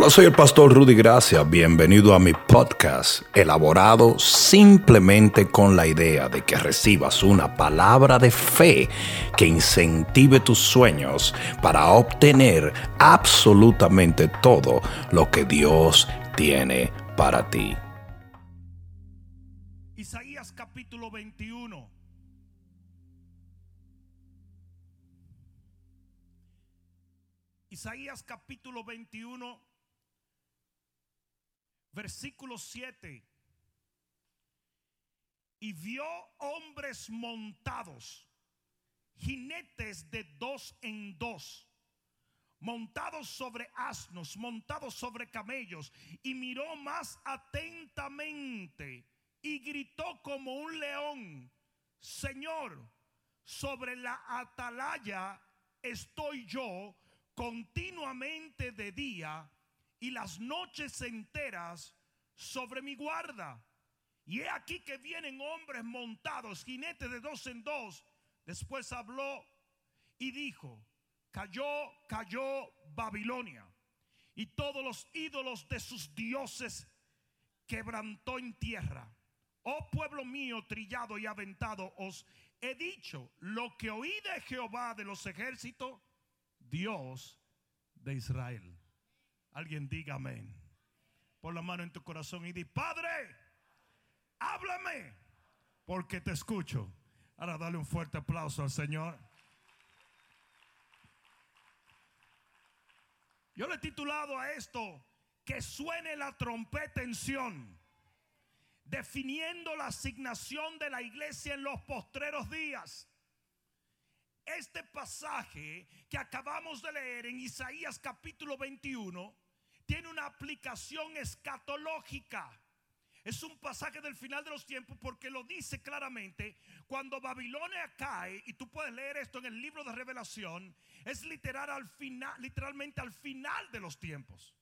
Hola, soy el pastor Rudy Gracia. Bienvenido a mi podcast, elaborado simplemente con la idea de que recibas una palabra de fe que incentive tus sueños para obtener absolutamente todo lo que Dios tiene para ti. Isaías capítulo 21. Isaías capítulo 21, versículo 7. Y vio hombres montados, jinetes de dos en dos, montados sobre asnos, montados sobre camellos, y miró más atentamente y gritó como un león, Señor, sobre la atalaya estoy yo continuamente de día y las noches enteras sobre mi guarda. Y he aquí que vienen hombres montados, jinetes de dos en dos. Después habló y dijo, cayó, cayó Babilonia. Y todos los ídolos de sus dioses quebrantó en tierra. Oh pueblo mío, trillado y aventado, os he dicho lo que oí de Jehová de los ejércitos, Dios de Israel. Alguien diga amén. Pon la mano en tu corazón y di, Padre, háblame, porque te escucho. Ahora dale un fuerte aplauso al Señor. Yo le he titulado a esto, que suene la trompeta en Sion, definiendo la asignación de la iglesia en los postreros días. Este pasaje que acabamos de leer en Isaías capítulo 21 tiene una aplicación escatológica. Es un pasaje del final de los tiempos porque lo dice claramente. Cuando Babilonia cae, y tú puedes leer esto en el libro de Revelación, es literal al final, literalmente al final de los tiempos.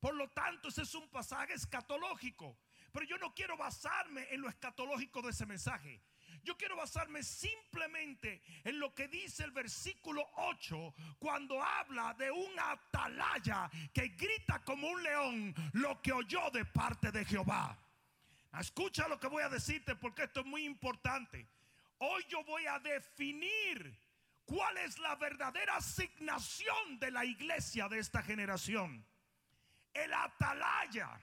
Por lo tanto, ese es un pasaje escatológico. Pero yo no quiero basarme en lo escatológico de ese mensaje. Yo quiero basarme simplemente en lo que dice el versículo 8 cuando habla de un atalaya que grita como un león lo que oyó de parte de Jehová. Escucha lo que voy a decirte porque esto es muy importante. Hoy yo voy a definir cuál es la verdadera asignación de la iglesia de esta generación. El atalaya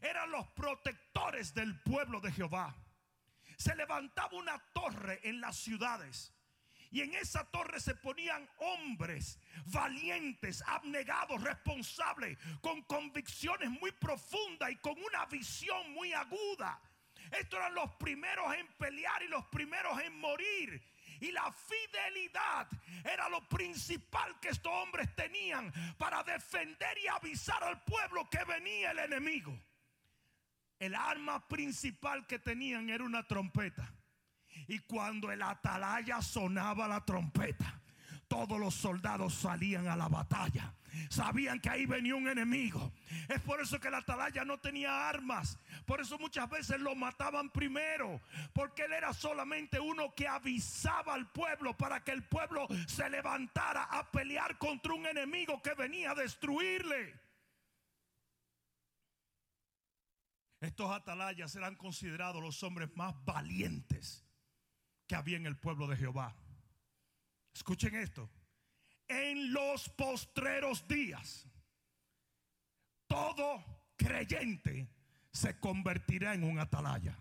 eran los protectores del pueblo de Jehová se levantaba una torre en las ciudades. Y en esa torre se ponían hombres valientes, abnegados, responsables, con convicciones muy profundas y con una visión muy aguda. Estos eran los primeros en pelear y los primeros en morir. Y la fidelidad era lo principal que estos hombres tenían para defender y avisar al pueblo que venía el enemigo. El arma principal que tenían era una trompeta. Y cuando el atalaya sonaba la trompeta, todos los soldados salían a la batalla. Sabían que ahí venía un enemigo. Es por eso que el atalaya no tenía armas. Por eso muchas veces lo mataban primero. Porque él era solamente uno que avisaba al pueblo para que el pueblo se levantara a pelear contra un enemigo que venía a destruirle. Estos atalayas eran considerados los hombres más valientes que había en el pueblo de Jehová. Escuchen esto. En los postreros días, todo creyente se convertirá en un atalaya.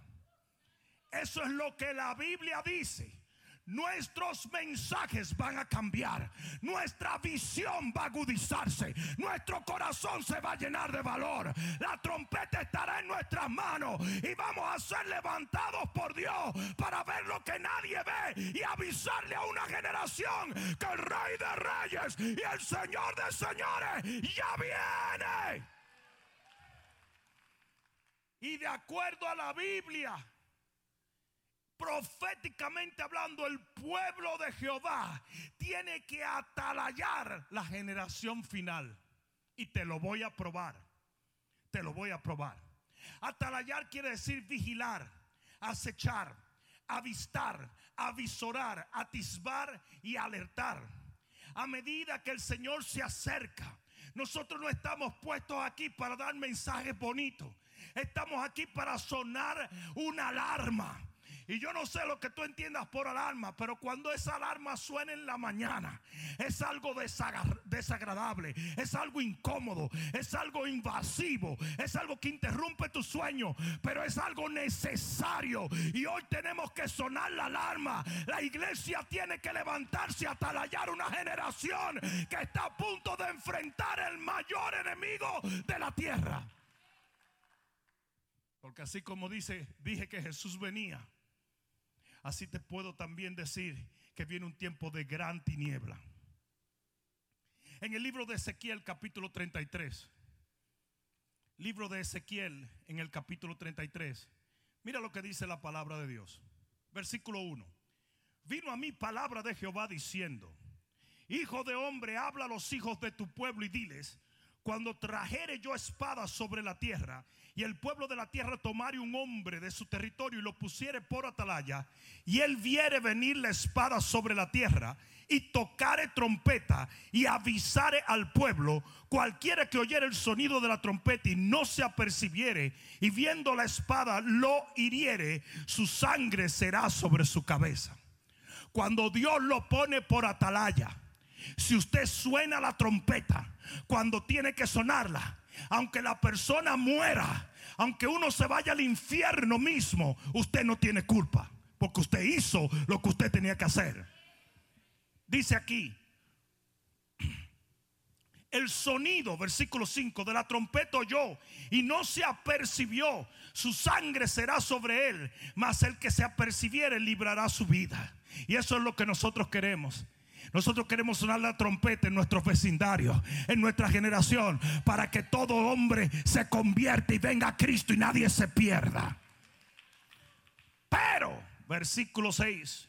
Eso es lo que la Biblia dice nuestros mensajes van a cambiar, nuestra visión va a agudizarse, nuestro corazón se va a llenar de valor, la trompeta estará en nuestras manos y vamos a ser levantados por Dios para ver lo que nadie ve y avisarle a una generación que el Rey de Reyes y el Señor de Señores ya viene. Y de acuerdo a la Biblia, proféticamente hablando, el pueblo de Jehová tiene que atalayar la generación final. Y te lo voy a probar. Te lo voy a probar. Atalayar quiere decir vigilar, acechar, avistar, avisorar, atisbar y alertar. A medida que el Señor se acerca, Nosotros no estamos puestos aquí para dar mensajes bonitos. Estamos aquí para sonar una alarma. Y yo no sé lo que tú entiendas por alarma, pero cuando esa alarma suena en la mañana, es algo desagradable, es algo incómodo, es algo invasivo, es algo que interrumpe tu sueño, pero es algo necesario. Y hoy tenemos que sonar la alarma. La iglesia tiene que levantarse a talallar una generación que está a punto de enfrentar el mayor enemigo de la tierra. Porque así como dice, dije que Jesús venía Así te puedo también decir que viene un tiempo de gran tiniebla. En el libro de Ezequiel capítulo 33, libro de Ezequiel en el capítulo 33, mira lo que dice la palabra de Dios. Versículo 1. Vino a mí palabra de Jehová diciendo, Hijo de hombre, habla a los hijos de tu pueblo y diles, cuando trajere yo espada sobre la tierra y el pueblo de la tierra tomare un hombre de su territorio y lo pusiere por atalaya, y él viere venir la espada sobre la tierra, y tocare trompeta y avisare al pueblo, cualquiera que oyere el sonido de la trompeta y no se apercibiere, y viendo la espada lo hiriere, su sangre será sobre su cabeza. Cuando Dios lo pone por atalaya, si usted suena la trompeta, cuando tiene que sonarla, aunque la persona muera, aunque uno se vaya al infierno mismo, usted no tiene culpa. Porque usted hizo lo que usted tenía que hacer. Dice aquí, el sonido, versículo 5, de la trompeta oyó y no se apercibió, su sangre será sobre él, mas el que se apercibiere librará su vida. Y eso es lo que nosotros queremos. Nosotros queremos sonar la trompeta en nuestros vecindarios, en nuestra generación, para que todo hombre se convierta y venga a Cristo y nadie se pierda. Pero, versículo 6,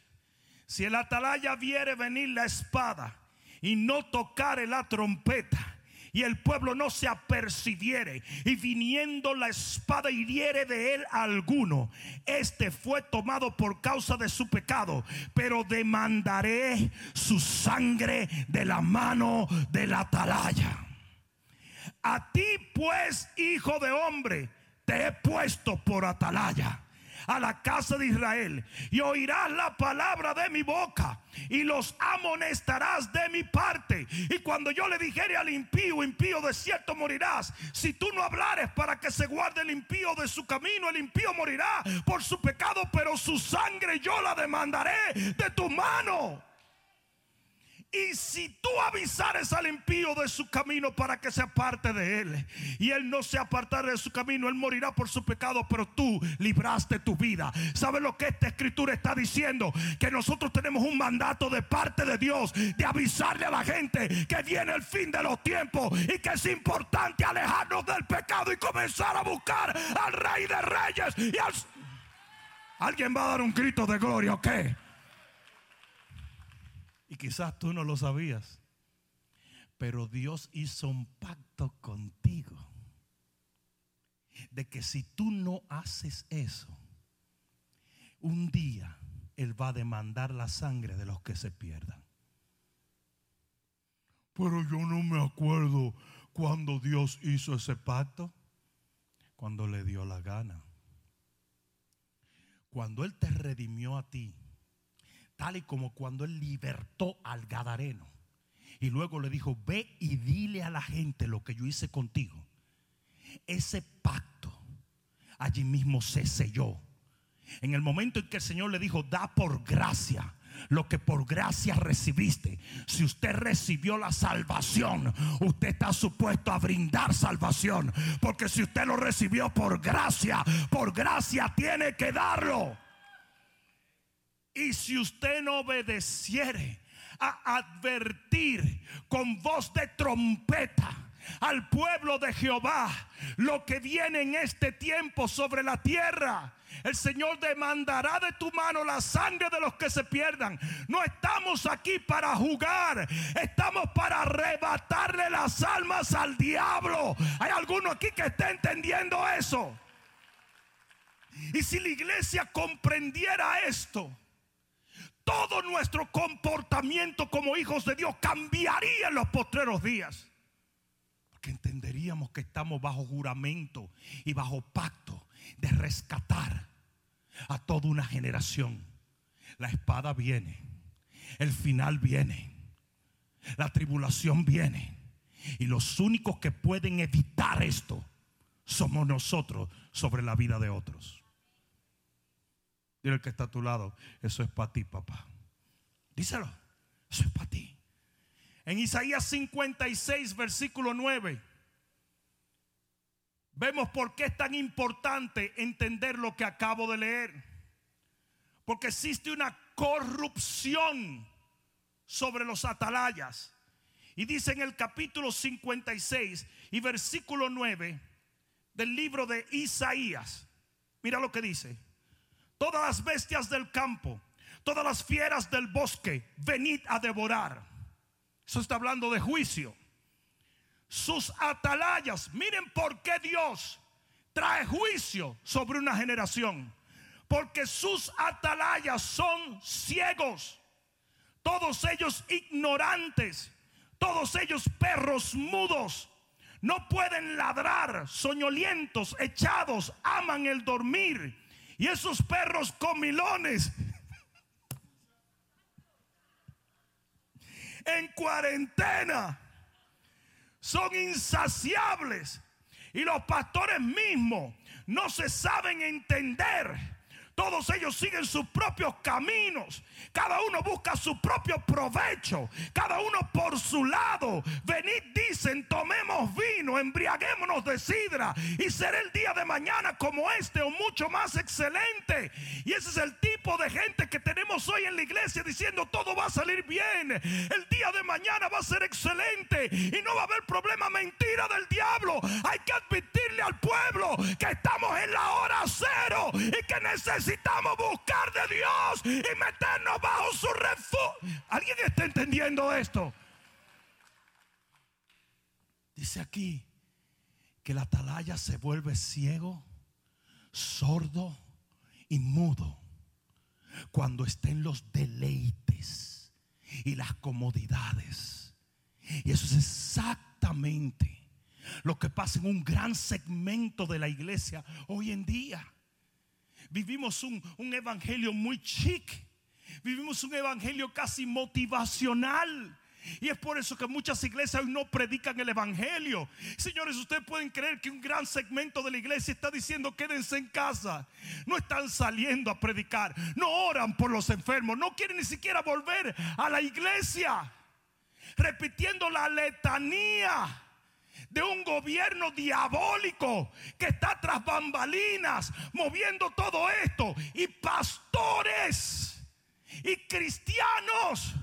si el atalaya viere venir la espada y no tocare la trompeta, y el pueblo no se apercibiere y viniendo la espada hiriere de él alguno, este fue tomado por causa de su pecado, pero demandaré su sangre de la mano de la atalaya. A ti pues, hijo de hombre, te he puesto por atalaya a la casa de Israel y oirás la palabra de mi boca y los amonestarás de mi parte. Y cuando yo le dijere al impío, impío de cierto morirás, si tú no hablares para que se guarde el impío de su camino, el impío morirá por su pecado, pero su sangre yo la demandaré de tu mano. Y si tú avisares al impío de su camino para que se aparte de él, y él no se apartare de su camino, él morirá por su pecado, pero tú libraste tu vida. ¿Sabes lo que esta escritura está diciendo? Que nosotros tenemos un mandato de parte de Dios de avisarle a la gente que viene el fin de los tiempos y que es importante alejarnos del pecado y comenzar a buscar al Rey de Reyes y al... ¿Alguien va a dar un grito de gloria o qué? Y quizás tú no lo sabías. Pero Dios hizo un pacto contigo. De que si tú no haces eso, un día Él va a demandar la sangre de los que se pierdan. Pero yo no me acuerdo cuando Dios hizo ese pacto. Cuando le dio la gana. Cuando Él te redimió a ti tal y como cuando él libertó al Gadareno. Y luego le dijo, ve y dile a la gente lo que yo hice contigo. Ese pacto allí mismo se selló. En el momento en que el Señor le dijo, da por gracia lo que por gracia recibiste. Si usted recibió la salvación, usted está supuesto a brindar salvación. Porque si usted lo recibió por gracia, por gracia tiene que darlo. Y si usted no obedeciere a advertir con voz de trompeta al pueblo de Jehová lo que viene en este tiempo sobre la tierra. El Señor demandará de tu mano la sangre de los que se pierdan. No estamos aquí para jugar, estamos para arrebatarle las almas al diablo. ¿Hay alguno aquí que esté entendiendo eso? Y si la iglesia comprendiera esto, todo nuestro comportamiento como hijos de Dios cambiaría en los postreros días. entenderíamos que estamos bajo juramento y bajo pacto de rescatar a toda una generación. La espada viene, el final viene, la tribulación viene. Y los únicos que pueden evitar esto somos nosotros sobre la vida de otros. Dile el que está a tu lado, eso es para ti, papá. Díselo, eso es para ti. En Isaías 56, versículo 9, vemos por qué es tan importante entender lo que acabo de leer. Porque existe una corrupción sobre los atalayas. Y dice en el capítulo 56 y versículo 9 del libro de Isaías, mira lo que dice, todas las bestias del campo, todas las fieras del bosque, venid a devorar. Eso está hablando de juicio. Sus atalayas, miren por qué Dios trae juicio sobre una generación. Porque sus atalayas son ciegos, todos ellos ignorantes, todos ellos perros mudos. No pueden ladrar, soñolientos, echados, aman el dormir. Y esos perros comilones en cuarentena son insaciables. Y los pastores mismos no se saben entender todos ellos siguen sus propios caminos. Cada uno busca su propio provecho. Cada uno por su lado. Venid, dicen, tomemos vino, embriaguémonos de sidra. Y será el día de mañana como este o mucho más excelente. Y ese es el tipo de gente que tenemos hoy en la iglesia diciendo todo va a salir bien. El día de mañana va a ser excelente. Y no va a haber problema mentira del diablo. Hay que admitirle al pueblo que estamos en la hora cero y que necesitamos necesitamos buscar de Dios y meternos bajo su refugio. ¿Alguien está entendiendo esto? Dice aquí que la atalaya se vuelve ciego, sordo y mudo cuando estén los deleites y las comodidades. Y eso es exactamente lo que pasa en un gran segmento de la iglesia hoy en día. Vivimos un, evangelio muy chic. Vivimos un evangelio casi motivacional. Y es por eso que muchas iglesias hoy no predican el Evangelio. Señores, ustedes pueden creer que un gran segmento de la iglesia está diciendo quédense en casa. No están saliendo a predicar. No oran por los enfermos. No quieren ni siquiera volver a la iglesia. Repitiendo la letanía de un gobierno diabólico que está tras bambalinas moviendo todo esto. Y pastores y cristianos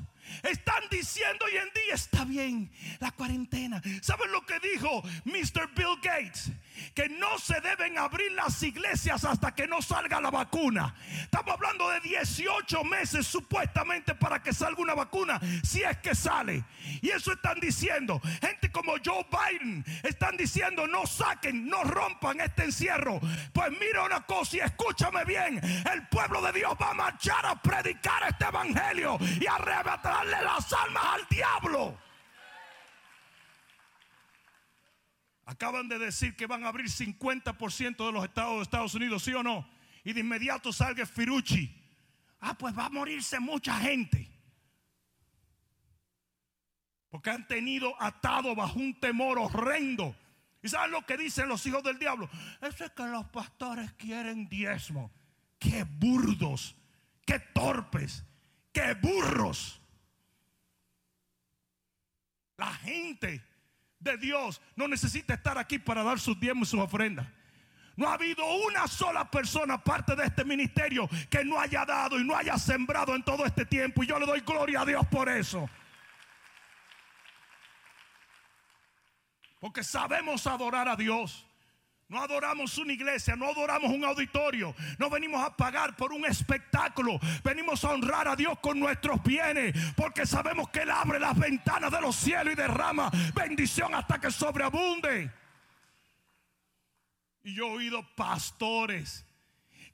están diciendo hoy en día, está bien, la cuarentena. ¿Saben lo que dijo Mr. Bill Gates? Que no se deben abrir las iglesias hasta que no salga la vacuna. Estamos hablando de 18 meses supuestamente para que salga una vacuna, si es que sale. Y eso están diciendo. Gente como Joe Biden están diciendo, no saquen, no rompan este encierro. Pues mira una cosa y escúchame bien. El pueblo de Dios va a marchar a predicar este evangelio y a arrebatarle las almas al diablo. Acaban de decir que van a abrir 50% de los estados de Estados Unidos, ¿sí o no? Y de inmediato salga Firucci. Ah, pues va a morirse mucha gente. Porque han tenido atado bajo un temor horrendo. ¿Y saben lo que dicen los hijos del diablo? Eso es que los pastores quieren diezmo. Qué burdos, qué torpes, qué burros. La gente de Dios no necesita estar aquí para dar sus diezmos y sus ofrendas. No ha habido una sola persona parte de este ministerio que no haya dado y no haya sembrado en todo este tiempo. Y yo le doy gloria a Dios por eso. Porque sabemos adorar a Dios. No adoramos una iglesia, no adoramos un auditorio, no venimos a pagar por un espectáculo, venimos a honrar a Dios con nuestros bienes, porque sabemos que Él abre las ventanas de los cielos y derrama bendición hasta que sobreabunde. Y yo he oído pastores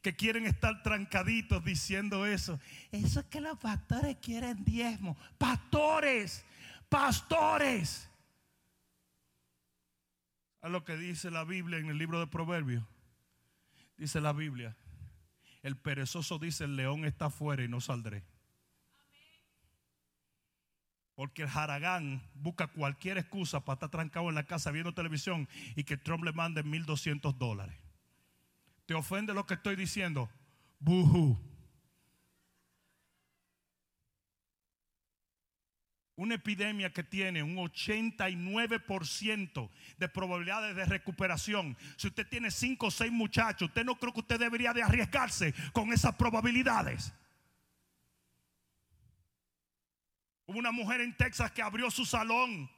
que quieren estar trancaditos diciendo eso. Eso es que los pastores quieren diezmo. Pastores, pastores. A lo que dice la Biblia en el libro de Proverbios. Dice la Biblia, el perezoso dice, el león está afuera y no saldré. Porque el Haragán busca cualquier excusa para estar trancado en la casa viendo televisión y que Trump le mande 1.200 dólares. ¿Te ofende lo que estoy diciendo? Buhu. Una epidemia que tiene un 89% de probabilidades de recuperación. Si usted tiene 5 o 6 muchachos, usted no cree que usted debería de arriesgarse con esas probabilidades. Hubo una mujer en Texas que abrió su salón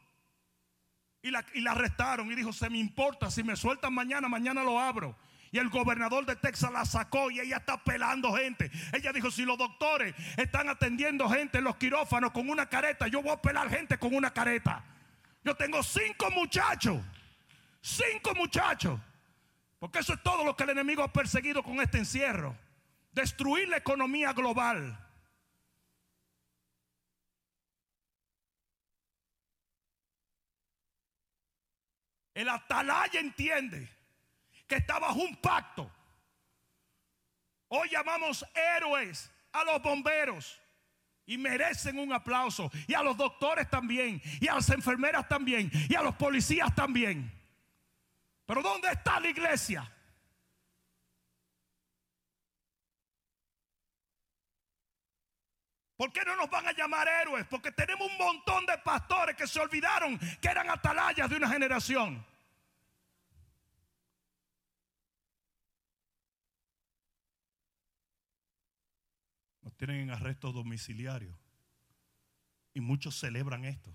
y la, y la arrestaron y dijo, se me importa, si me sueltan mañana, mañana lo abro. Y el gobernador de Texas la sacó y ella está pelando gente. Ella dijo, si los doctores están atendiendo gente en los quirófanos con una careta, yo voy a pelar gente con una careta. Yo tengo cinco muchachos. Cinco muchachos. Porque eso es todo lo que el enemigo ha perseguido con este encierro. Destruir la economía global. El atalaya entiende que está bajo un pacto. Hoy llamamos héroes a los bomberos y merecen un aplauso. Y a los doctores también, y a las enfermeras también, y a los policías también. Pero ¿dónde está la iglesia? ¿Por qué no nos van a llamar héroes? Porque tenemos un montón de pastores que se olvidaron que eran atalayas de una generación. Tienen en arresto domiciliario. Y muchos celebran esto.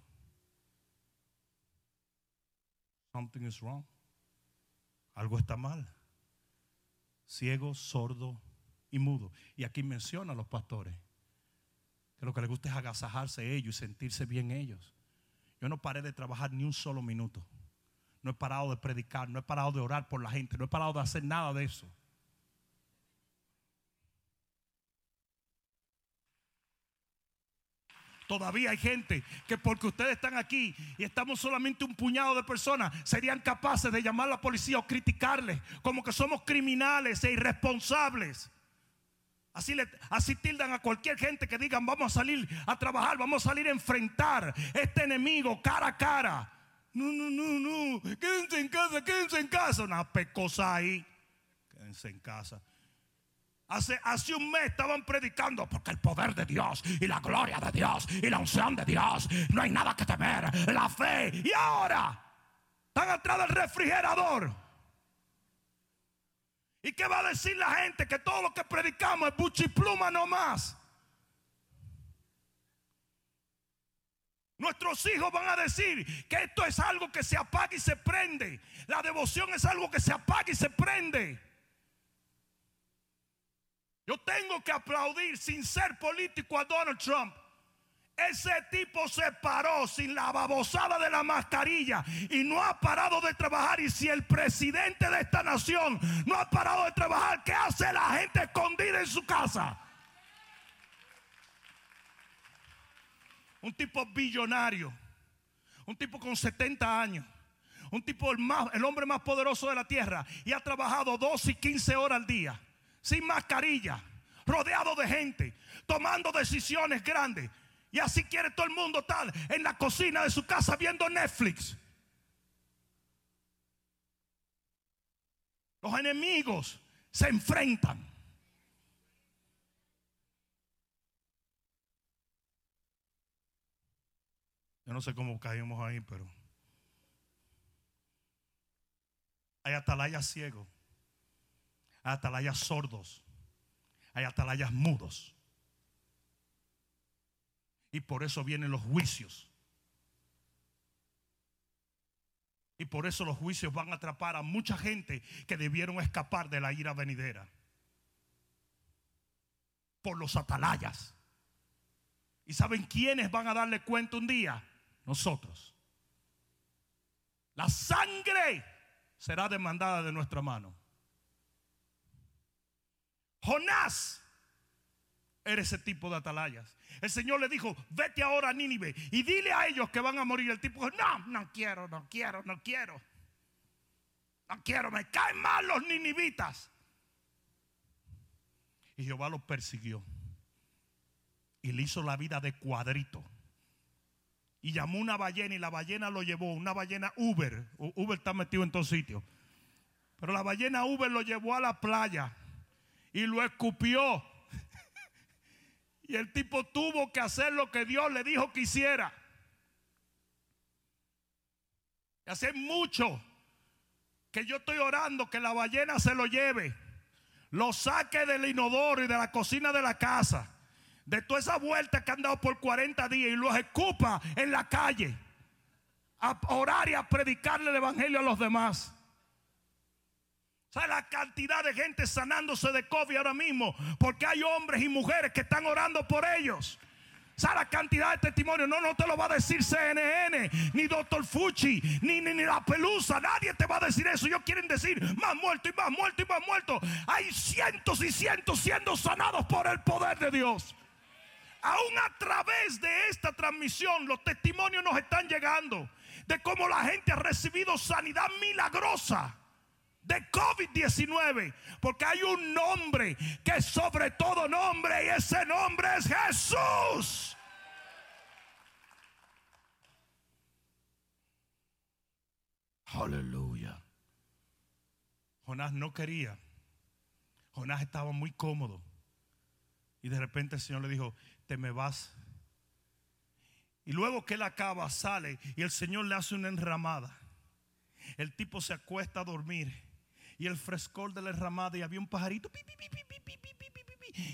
Something is wrong. Algo está mal. Ciego, sordo y mudo. Y aquí menciona a los pastores que lo que les gusta es agasajarse ellos y sentirse bien ellos. Yo no paré de trabajar ni un solo minuto. No he parado de predicar, no he parado de orar por la gente, no he parado de hacer nada de eso. Todavía hay gente que porque ustedes están aquí y estamos solamente un puñado de personas, serían capaces de llamar a la policía o criticarles como que somos criminales e irresponsables. Así, le, así tildan a cualquier gente que digan vamos a salir a trabajar, vamos a salir a enfrentar este enemigo cara a cara. No, no, no, no. Quédense en casa, quédense en casa. Una pecosa ahí. Quédense en casa. Hace, hace un mes estaban predicando porque el poder de Dios y la gloria de Dios y la unción de Dios, no hay nada que temer, la fe. Y ahora están atrás del refrigerador. ¿Y qué va a decir la gente? Que todo lo que predicamos es buchipluma nomás. Nuestros hijos van a decir que esto es algo que se apaga y se prende. La devoción es algo que se apaga y se prende. Yo tengo que aplaudir sin ser político a Donald Trump. Ese tipo se paró sin la babosada de la mascarilla y no ha parado de trabajar. Y si el presidente de esta nación no ha parado de trabajar, ¿qué hace la gente escondida en su casa? Un tipo billonario, un tipo con 70 años, un tipo el, más, el hombre más poderoso de la tierra y ha trabajado 12 y 15 horas al día sin mascarilla, rodeado de gente, tomando decisiones grandes. Y así quiere todo el mundo estar en la cocina de su casa viendo Netflix. Los enemigos se enfrentan. Yo no sé cómo caímos ahí, pero hay atalayas ciegos hay atalayas sordos, hay atalayas mudos. Y por eso vienen los juicios. Y por eso los juicios van a atrapar a mucha gente que debieron escapar de la ira venidera. Por los atalayas. ¿Y saben quiénes van a darle cuenta un día? Nosotros. La sangre será demandada de nuestra mano. Jonás era ese tipo de atalayas. El Señor le dijo, vete ahora a Nínive y dile a ellos que van a morir. El tipo dijo, no, no quiero, no quiero, no quiero. No quiero, me caen mal los ninivitas. Y Jehová los persiguió. Y le hizo la vida de cuadrito. Y llamó una ballena y la ballena lo llevó. Una ballena Uber. Uber está metido en todos sitios. Pero la ballena Uber lo llevó a la playa y lo escupió. y el tipo tuvo que hacer lo que Dios le dijo que hiciera. Y hace mucho que yo estoy orando que la ballena se lo lleve, lo saque del inodoro y de la cocina de la casa, de toda esa vuelta que han dado por 40 días y los escupa en la calle a orar y a predicarle el evangelio a los demás. ¿Sabe la cantidad de gente sanándose de COVID ahora mismo? Porque hay hombres y mujeres que están orando por ellos. ¿Sabe la cantidad de testimonios? No, no te lo va a decir CNN, ni Doctor Fuchi, ni, ni, ni, la pelusa. Nadie te va a decir eso. Ellos quieren decir más muerto y más muerto y más muerto. Hay cientos y cientos siendo sanados por el poder de Dios. Aún a través de esta transmisión, los testimonios nos están llegando de cómo la gente ha recibido sanidad milagrosa de COVID-19. Porque hay un nombre que es sobre todo nombre y ese nombre es Jesús. Aleluya. Jonás no quería. Jonás estaba muy cómodo. Y de repente el Señor le dijo, te me vas. Y luego que él acaba, sale y el Señor le hace una enramada. El tipo se acuesta a dormir y el frescor de la enramada y había un pajarito.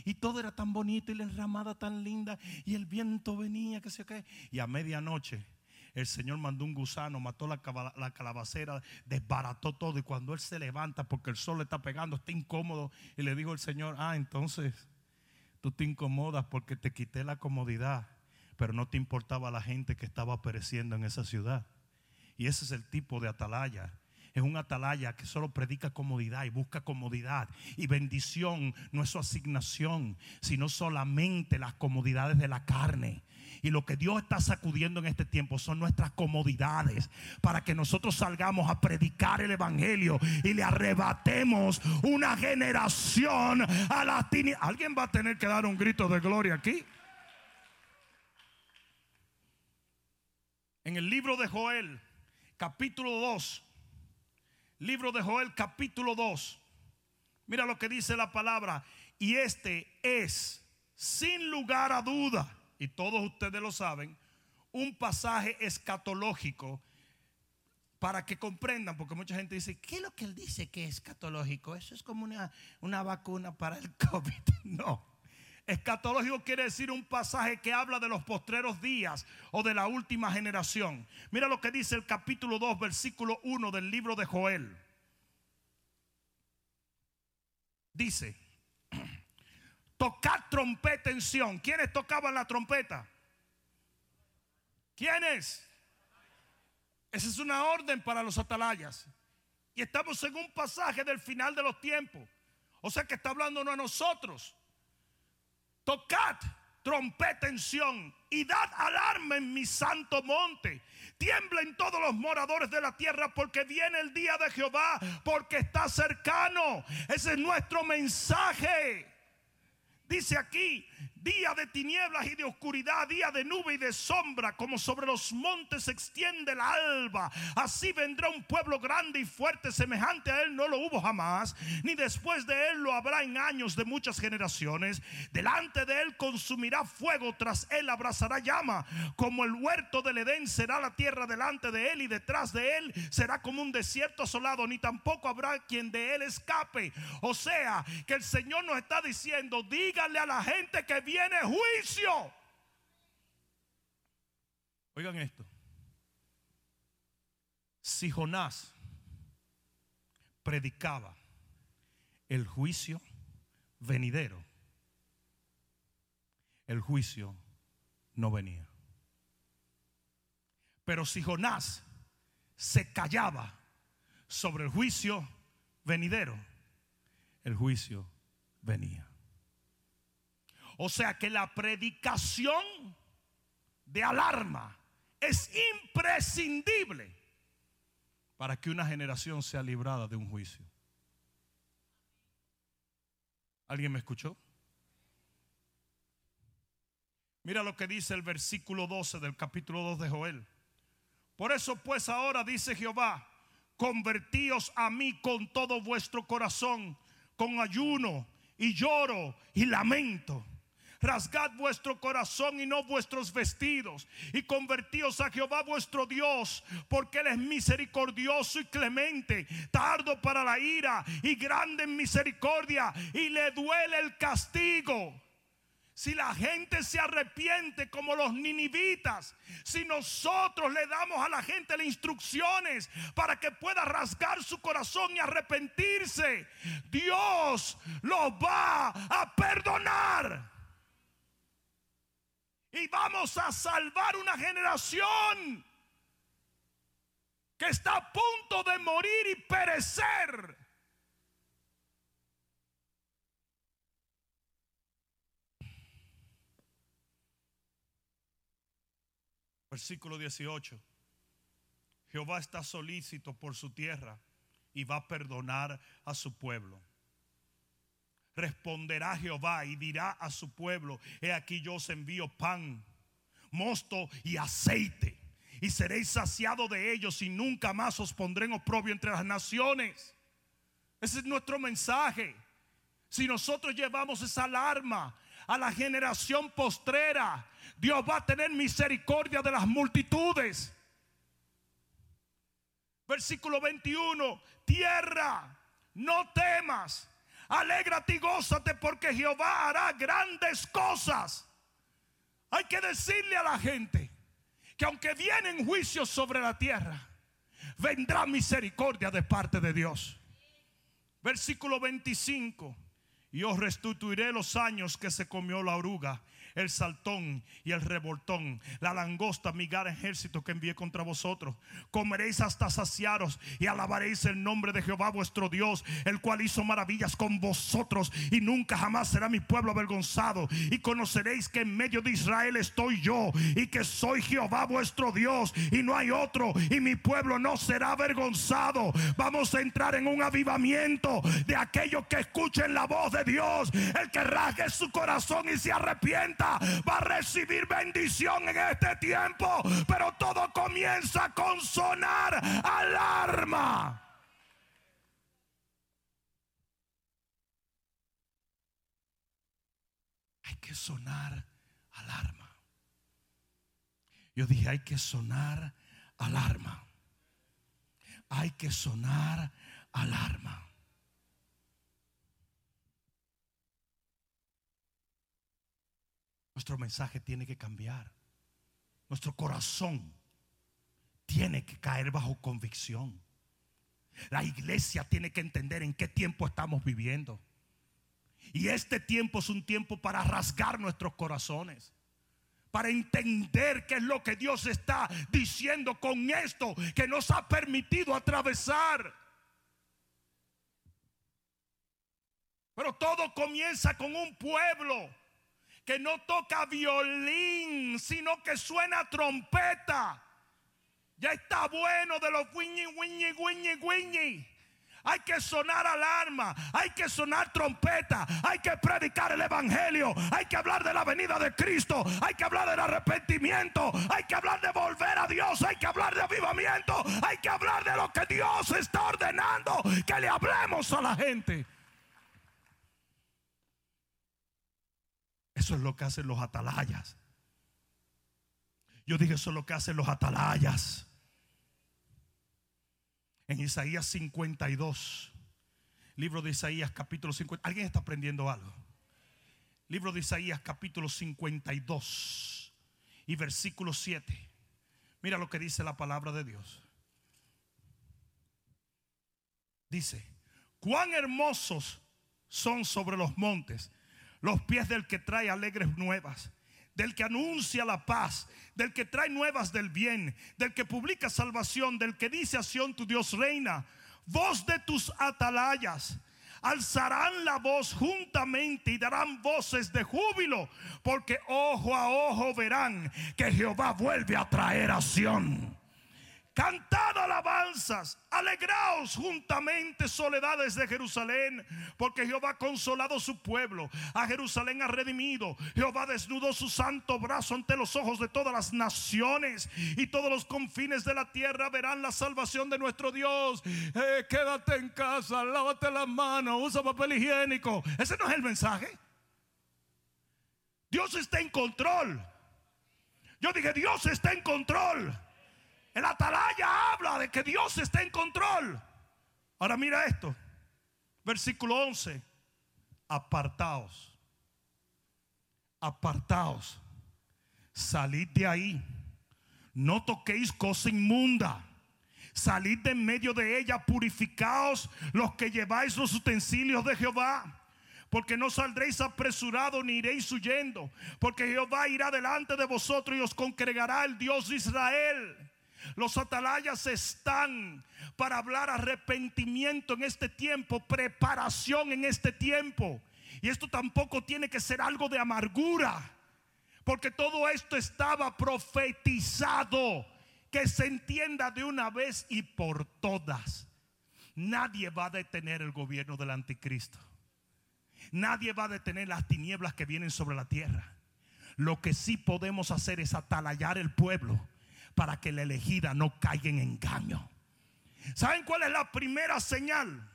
y todo era tan bonito y la enramada tan linda y el viento venía, que se qué. Y a medianoche el Señor mandó un gusano, mató la, la, calabacera, desbarató todo. Y cuando él se levanta, porque el sol le está pegando, está incómodo, y le dijo el Señor: Ah, entonces tú te incomodas porque te quité la comodidad, pero no te importaba la gente que estaba pereciendo en esa ciudad. Y ese es el tipo de atalaya es un atalaya que solo predica comodidad y busca comodidad. Y bendición no es su asignación, sino solamente las comodidades de la carne. Y lo que Dios está sacudiendo en este tiempo son nuestras comodidades para que nosotros salgamos a predicar el Evangelio y le arrebatemos una generación a la tinieblas. ¿Alguien va a tener que dar un grito de gloria aquí? En el libro de Joel, capítulo 2, Libro de Joel capítulo 2. Mira lo que dice la palabra. Y este es, sin lugar a duda, y todos ustedes lo saben, un pasaje escatológico para que comprendan, porque mucha gente dice, ¿qué es lo que él dice que es escatológico? Eso es como una, una vacuna para el COVID. No. Escatológico quiere decir un pasaje que habla de los postreros días o de la última generación. Mira lo que dice el capítulo 2, versículo 1 del libro de Joel. Dice, tocad trompeta en Sion. ¿Quiénes tocaban la trompeta? ¿Quiénes? Esa es una orden para los atalayas. Y estamos en un pasaje del final de los tiempos. O sea que está hablando no a nosotros tocad trompeta en Sión y dad alarma en mi santo monte. Tiemblen todos los moradores de la tierra porque viene el día de Jehová, porque está cercano. Ese es nuestro mensaje. Dice aquí, día de tinieblas y de oscuridad, día de nube y de sombra, como sobre los montes se extiende el alba. Así vendrá un pueblo grande y fuerte, semejante a él no lo hubo jamás, ni después de él lo habrá en años de muchas generaciones. Delante de él consumirá fuego, tras él abrazará llama, como el huerto del Edén será la tierra delante de él y detrás de él será como un desierto asolado, ni tampoco habrá quien de él escape. O sea, que el Señor nos está diciendo, díganle a la gente que viene viene juicio. Oigan esto. Si Jonás predicaba el juicio venidero, el juicio no venía. Pero si Jonás se callaba sobre el juicio venidero, el juicio venía. O sea que la predicación de alarma es imprescindible para que una generación sea librada de un juicio. ¿Alguien me escuchó? Mira lo que dice el versículo 12 del capítulo 2 de Joel. Por eso pues ahora dice Jehová, convertíos a mí con todo vuestro corazón, con ayuno y lloro y lamento. Rasgad vuestro corazón y no vuestros vestidos. Y convertíos a Jehová vuestro Dios, porque Él es misericordioso y clemente, tardo para la ira y grande en misericordia, y le duele el castigo. Si la gente se arrepiente como los ninivitas, si nosotros le damos a la gente las instrucciones para que pueda rasgar su corazón y arrepentirse, Dios lo va a perdonar. Y vamos a salvar una generación que está a punto de morir y perecer. Versículo 18. Jehová está solícito por su tierra y va a perdonar a su pueblo. Responderá Jehová y dirá a su pueblo, he aquí yo os envío pan, mosto y aceite, y seréis saciados de ellos y nunca más os pondré en oprobio entre las naciones. Ese es nuestro mensaje. Si nosotros llevamos esa alarma a la generación postrera, Dios va a tener misericordia de las multitudes. Versículo 21, tierra, no temas, alégrate y gózate porque Jehová hará grandes cosas. Hay que decirle a la gente que aunque vienen juicios sobre la tierra, vendrá misericordia de parte de Dios. Versículo 25, y os restituiré los años que se comió la oruga el saltón y el revoltón, la langosta, mi gran ejército que envié contra vosotros. Comeréis hasta saciaros y alabaréis el nombre de Jehová vuestro Dios, el cual hizo maravillas con vosotros y nunca jamás será mi pueblo avergonzado. Y conoceréis que en medio de Israel estoy yo y que soy Jehová vuestro Dios y no hay otro y mi pueblo no será avergonzado. Vamos a entrar en un avivamiento de aquellos que escuchen la voz de Dios, el que rasgue su corazón y se arrepienta va a recibir bendición en este tiempo. Pero todo comienza con sonar alarma. Hay que sonar alarma. Yo dije, hay que sonar alarma. Hay que sonar alarma. Nuestro mensaje tiene que cambiar. Nuestro corazón tiene que caer bajo convicción. La iglesia tiene que entender en qué tiempo estamos viviendo. Y este tiempo es un tiempo para rasgar nuestros corazones. Para entender qué es lo que Dios está diciendo con esto que nos ha permitido atravesar. Pero todo comienza con un pueblo que no toca violín, sino que suena trompeta. Ya está bueno de los guiñi, guiñi, guiñi, guiñi. Hay que sonar alarma, hay que sonar trompeta, hay que predicar el evangelio, hay que hablar de la venida de Cristo, hay que hablar del arrepentimiento, hay que hablar de volver a Dios, hay que hablar de avivamiento, hay que hablar de lo que Dios está ordenando, que le hablemos a la gente. Eso es lo que hacen los atalayas. Yo dije, eso es lo que hacen los atalayas. En Isaías 52, libro de Isaías capítulo 50. ¿Alguien está aprendiendo algo? Libro de Isaías capítulo 52 y versículo 7. Mira lo que dice la palabra de Dios. Dice, cuán hermosos son sobre los montes los pies del que trae alegres nuevas, del que anuncia la paz, del que trae nuevas del bien, del que publica salvación, del que dice a Sión tu Dios reina. Voz de tus atalayas alzarán la voz juntamente y darán voces de júbilo, porque ojo a ojo verán que Jehová vuelve a traer a Sión Cantad alabanzas, alegraos juntamente soledades de Jerusalén, porque Jehová ha consolado su pueblo, a Jerusalén ha redimido, Jehová desnudó su santo brazo ante los ojos de todas las naciones y todos los confines de la tierra verán la salvación de nuestro Dios. Eh, quédate en casa, lávate las manos, usa papel higiénico. Ese no es el mensaje. Dios está en control. Yo dije, Dios está en control. El atalaya habla de que Dios está en control. Ahora mira esto. Versículo 11. Apartaos. Apartaos. Salid de ahí. No toquéis cosa inmunda. Salid de en medio de ella. Purificaos los que lleváis los utensilios de Jehová porque no saldréis apresurados ni iréis huyendo, porque Jehová irá delante de vosotros y os congregará el Dios de Israel. Los atalayas están para hablar arrepentimiento en este tiempo, preparación en este tiempo. Y esto tampoco tiene que ser algo de amargura, porque todo esto estaba profetizado. Que se entienda de una vez y por todas. Nadie va a detener el gobierno del anticristo. Nadie va a detener las tinieblas que vienen sobre la tierra. Lo que sí podemos hacer es atalayar el pueblo para que la elegida no caiga en engaño. ¿Saben cuál es la primera señal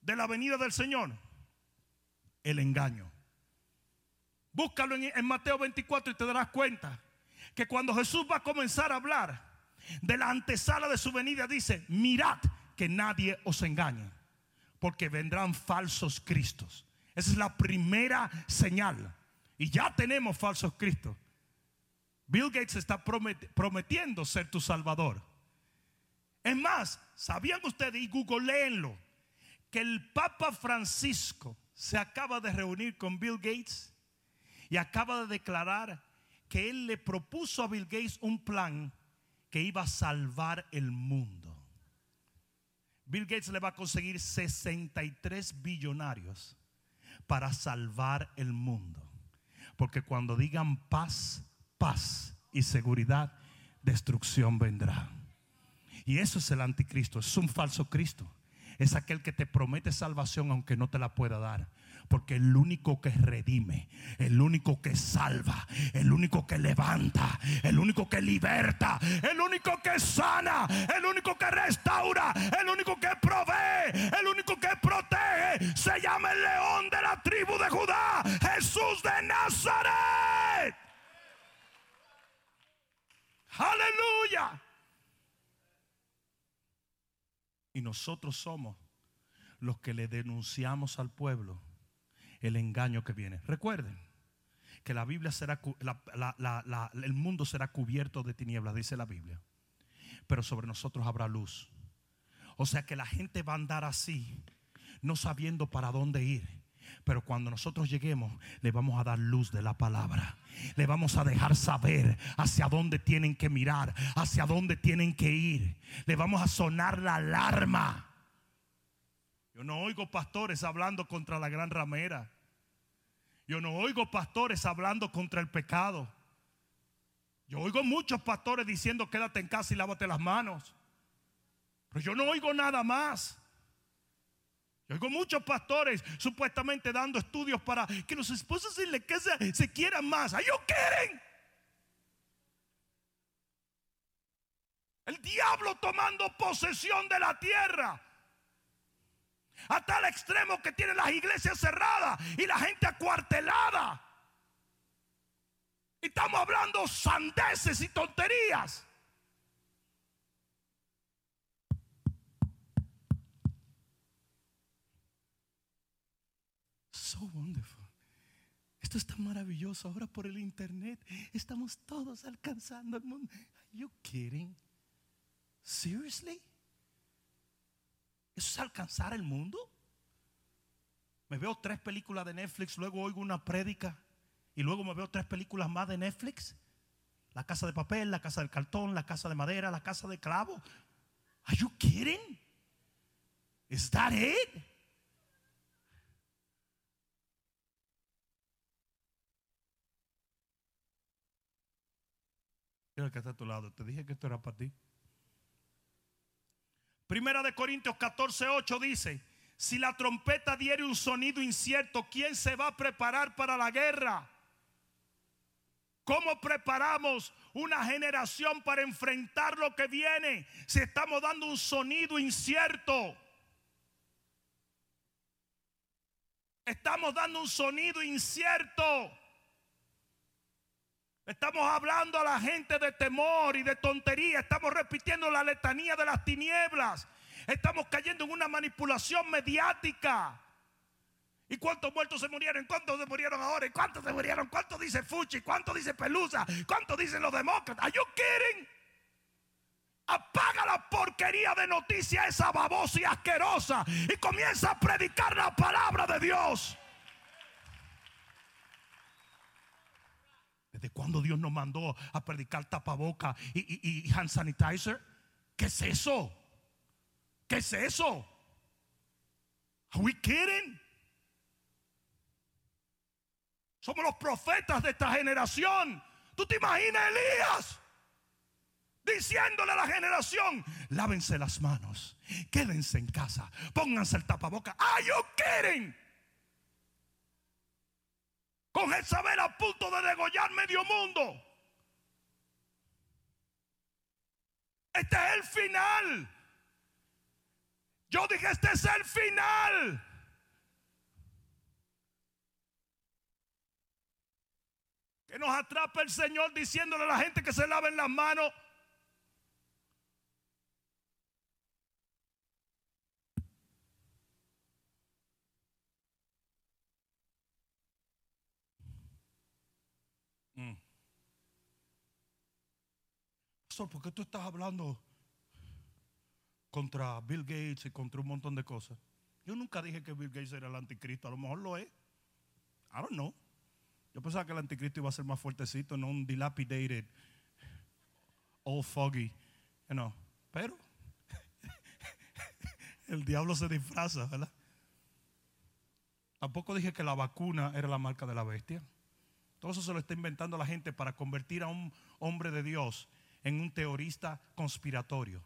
de la venida del Señor? El engaño. Búscalo en, Mateo 24 y te darás cuenta que cuando Jesús va a comenzar a hablar de la antesala de su venida, dice, mirad que nadie os engañe, porque vendrán falsos cristos. Esa es la primera señal. Y ya tenemos falsos cristos. Bill Gates está prometiendo ser tu salvador. Es más, ¿sabían ustedes y googleenlo que el Papa Francisco se acaba de reunir con Bill Gates y acaba de declarar que él le propuso a Bill Gates un plan que iba a salvar el mundo. Bill Gates le va a conseguir 63 billonarios para salvar el mundo. Porque cuando digan paz, paz y seguridad, destrucción vendrá. Y eso es el anticristo, es un falso Cristo. Es aquel que te promete salvación aunque no te la pueda dar. Porque el único que redime, el único que salva, el único que levanta, el único que liberta, el único que sana, el único que restaura, el único que provee, el único que protege, se llama el león de la tribu de Judá, Jesús de Nazaret. Aleluya. Y nosotros somos los que le denunciamos al pueblo el engaño que viene. Recuerden que la Biblia será, el mundo será cubierto de tinieblas, dice la Biblia. Pero sobre nosotros habrá luz. O sea que la gente va a andar así, no sabiendo para dónde ir. Pero cuando nosotros lleguemos, le vamos a dar luz de la palabra. Le vamos a dejar saber hacia dónde tienen que mirar, hacia dónde tienen que ir. Le vamos a sonar la alarma. Yo no oigo pastores hablando contra la gran ramera. Yo no oigo pastores hablando contra el pecado. Yo oigo muchos pastores diciendo quédate en casa y lávate las manos. Pero yo no oigo nada más. Yo oigo muchos pastores supuestamente dando estudios para que los esposos en la casa se quieran más. ellos quieren? El diablo tomando posesión de la tierra. A tal extremo que tiene las iglesias cerradas y la gente acuartelada. Y estamos hablando sandeces y tonterías. So wonderful. Esto está maravilloso. Ahora por el internet estamos todos alcanzando el mundo. Are you kidding? Seriously? ¿Eso es alcanzar el mundo? Me veo tres películas de Netflix, luego oigo una prédica y luego me veo tres películas más de Netflix. La casa de papel, la casa del cartón, la casa de madera, la casa de clavo. Are you kidding? Is that it? Que está a tu lado. Te dije que esto era para ti. Primera de Corintios 14, 8 dice, si la trompeta diere un sonido incierto, ¿quién se va a preparar para la guerra? ¿Cómo preparamos una generación para enfrentar lo que viene si estamos dando un sonido incierto? Estamos dando un sonido incierto. Estamos hablando a la gente de temor y de tontería. Estamos repitiendo la letanía de las tinieblas. Estamos cayendo en una manipulación mediática. ¿Y cuántos muertos se murieron? ¿Cuántos se murieron ahora? ¿Y cuántos se murieron? ¿Cuántos dice Fuchi? ¿Cuántos dice Pelusa? ¿Cuántos dicen los demócratas? ¿Are you kidding? Apaga la porquería de noticia esa babosa y asquerosa y comienza a predicar la palabra de Dios. ¿Desde cuándo Dios nos mandó a predicar tapaboca y, hand sanitizer? ¿Qué es eso? ¿Qué es eso? Are we kidding? Somos los profetas de esta generación. ¿Tú te imaginas Elías? Diciéndole a la generación, lávense las manos, quédense en casa, pónganse el tapaboca. ¿Are you kidding? Con Jezabel a punto de degollar medio mundo. Este es el final. Yo dije, este es el final. Que nos atrapa el Señor diciéndole a la gente que se laven las manos. ¿Por qué tú estás hablando contra Bill Gates y contra un montón de cosas? Yo nunca dije que Bill Gates era el anticristo, a lo mejor lo es. I don't know. Yo pensaba que el anticristo iba a ser más fuertecito, no un dilapidated, all foggy, you. Pero el diablo se disfraza, ¿verdad? Tampoco dije que la vacuna era la marca de la bestia. Todo eso se lo está inventando la gente para convertir a un hombre de Dios en un teorista conspiratorio.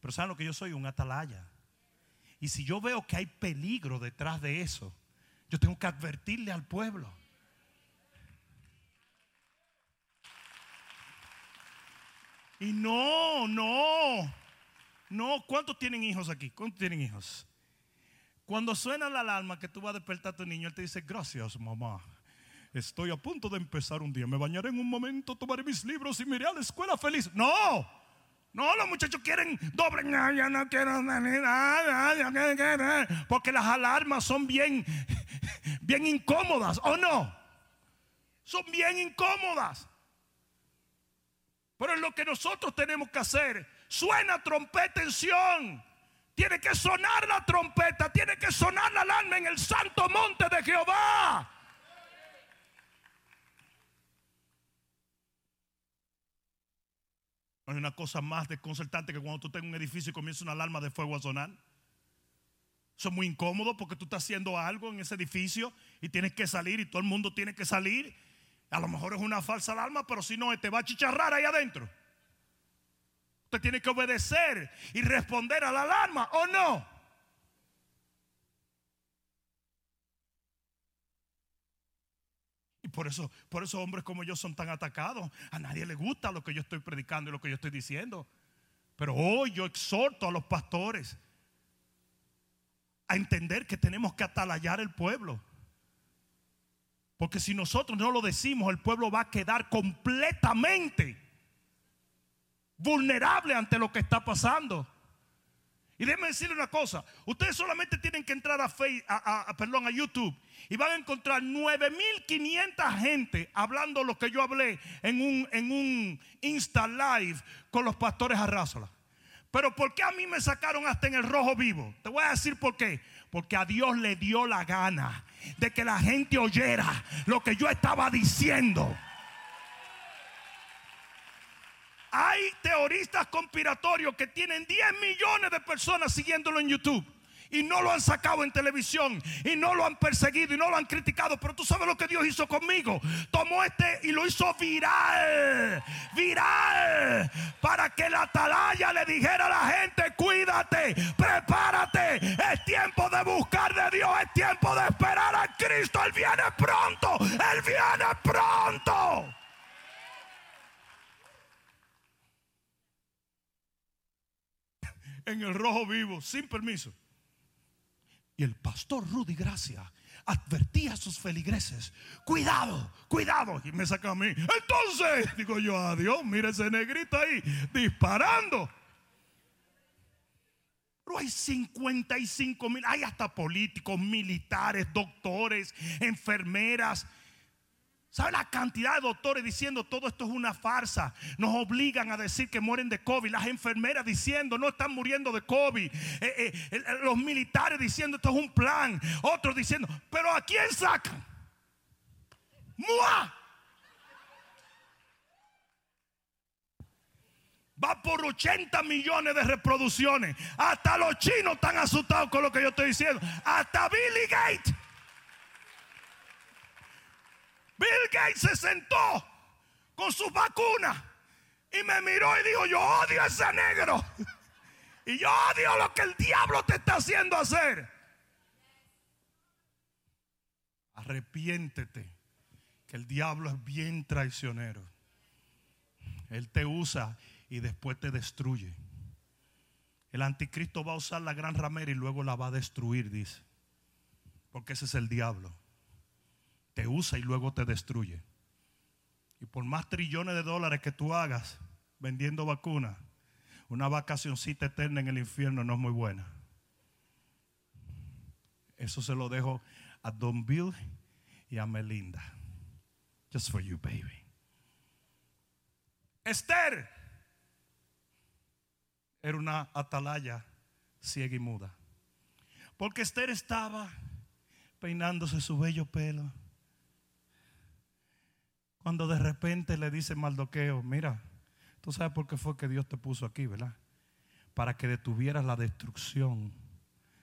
Pero ¿saben lo que yo soy? Un atalaya. Y si yo veo que hay peligro detrás de eso, yo tengo que advertirle al pueblo. Y no, no, no. ¿Cuántos tienen hijos aquí? ¿Cuántos tienen hijos? Cuando suena la alarma que tú vas a despertar a tu niño, él te dice, gracias mamá. Estoy a punto de empezar un día. Me bañaré en un momento, tomaré mis libros y me iré a la escuela feliz. No, no, los muchachos quieren doble. No, yo no quiero Porque las alarmas son bien, bien incómodas, ¿o no? Son bien incómodas. Pero es lo que nosotros tenemos que hacer. Suena trompeta en Sion. Tiene que sonar la trompeta, tiene que sonar la alarma en el santo monte de Jehová. No hay una cosa más desconcertante que cuando tú estás en un edificio y comienza una alarma de fuego a sonar. Eso es muy incómodo porque tú estás haciendo algo en ese edificio y tienes que salir y todo el mundo tiene que salir a lo mejor es una falsa alarma, pero si no, te va a chicharrar ahí adentro. Usted tiene que obedecer y responder a la alarma o no. Por eso, por eso hombres como yo son tan atacados. A nadie le gusta lo que yo estoy predicando y lo que yo estoy diciendo. Pero hoy yo exhorto a los pastores a entender que tenemos que atalayar el pueblo. Porque si nosotros no lo decimos, el pueblo va a quedar completamente vulnerable ante lo que está pasando. Y déjenme decirle una cosa, ustedes solamente tienen que entrar a, Facebook, a, YouTube y van a encontrar 9500 gente hablando lo que yo hablé en un, en un Insta Live con los pastores Arrásola. Pero ¿por qué a mí me sacaron hasta en el rojo vivo? Te voy a decir por qué. Porque a Dios le dio la gana de que la gente oyera lo que yo estaba diciendo. Hay teoristas conspiratorios que tienen 10 millones de personas siguiéndolo en YouTube. y no lo han sacado en televisión y no lo han perseguido y no lo han criticado. Pero tú sabes lo que Dios hizo conmigo. Tomó este y lo hizo viral, viral, para que la atalaya le dijera a la gente, cuídate, prepárate, es tiempo de buscar de Dios, es tiempo de esperar a Cristo, Él viene pronto, Él viene pronto. En el rojo vivo, sin permiso. Y el pastor Rudy Gracia advertía a sus feligreses, cuidado, cuidado. Y me saca a mí. Entonces, digo yo, adiós, mire ese negrito ahí disparando. Pero hay 55 mil, hay hasta políticos, militares, doctores, enfermeras ¿Sabe la cantidad de doctores diciendo todo esto es una farsa? Nos obligan a decir que mueren de COVID. Las enfermeras diciendo no están muriendo de COVID. Eh, eh, los militares diciendo esto es un plan. Otros diciendo, pero ¿a quién sacan? ¡Mua! Va por 80 millones de reproducciones. Hasta los chinos están asustados con lo que yo estoy diciendo. Hasta Billy Gates. Bill Gates se sentó con sus vacunas y me miró y dijo, yo odio a ese negro. Y yo odio lo que el diablo te está haciendo hacer. Arrepiéntete, que el diablo es bien traicionero. Él te usa y después te destruye. El anticristo va a usar la gran ramera y luego la va a destruir, dice. Porque ese es el diablo te usa y luego te destruye. Y por más trillones de dólares que tú hagas vendiendo vacunas, una vacacioncita eterna en el infierno no es muy buena. Eso se lo dejo a Don Bill y a Melinda. Just for you, baby. Esther era una atalaya ciega y muda. Porque Esther estaba peinándose su bello pelo cuando de repente le dice Maldoqueo, mira, tú sabes por qué fue que Dios te puso aquí, ¿verdad? Para que detuvieras la destrucción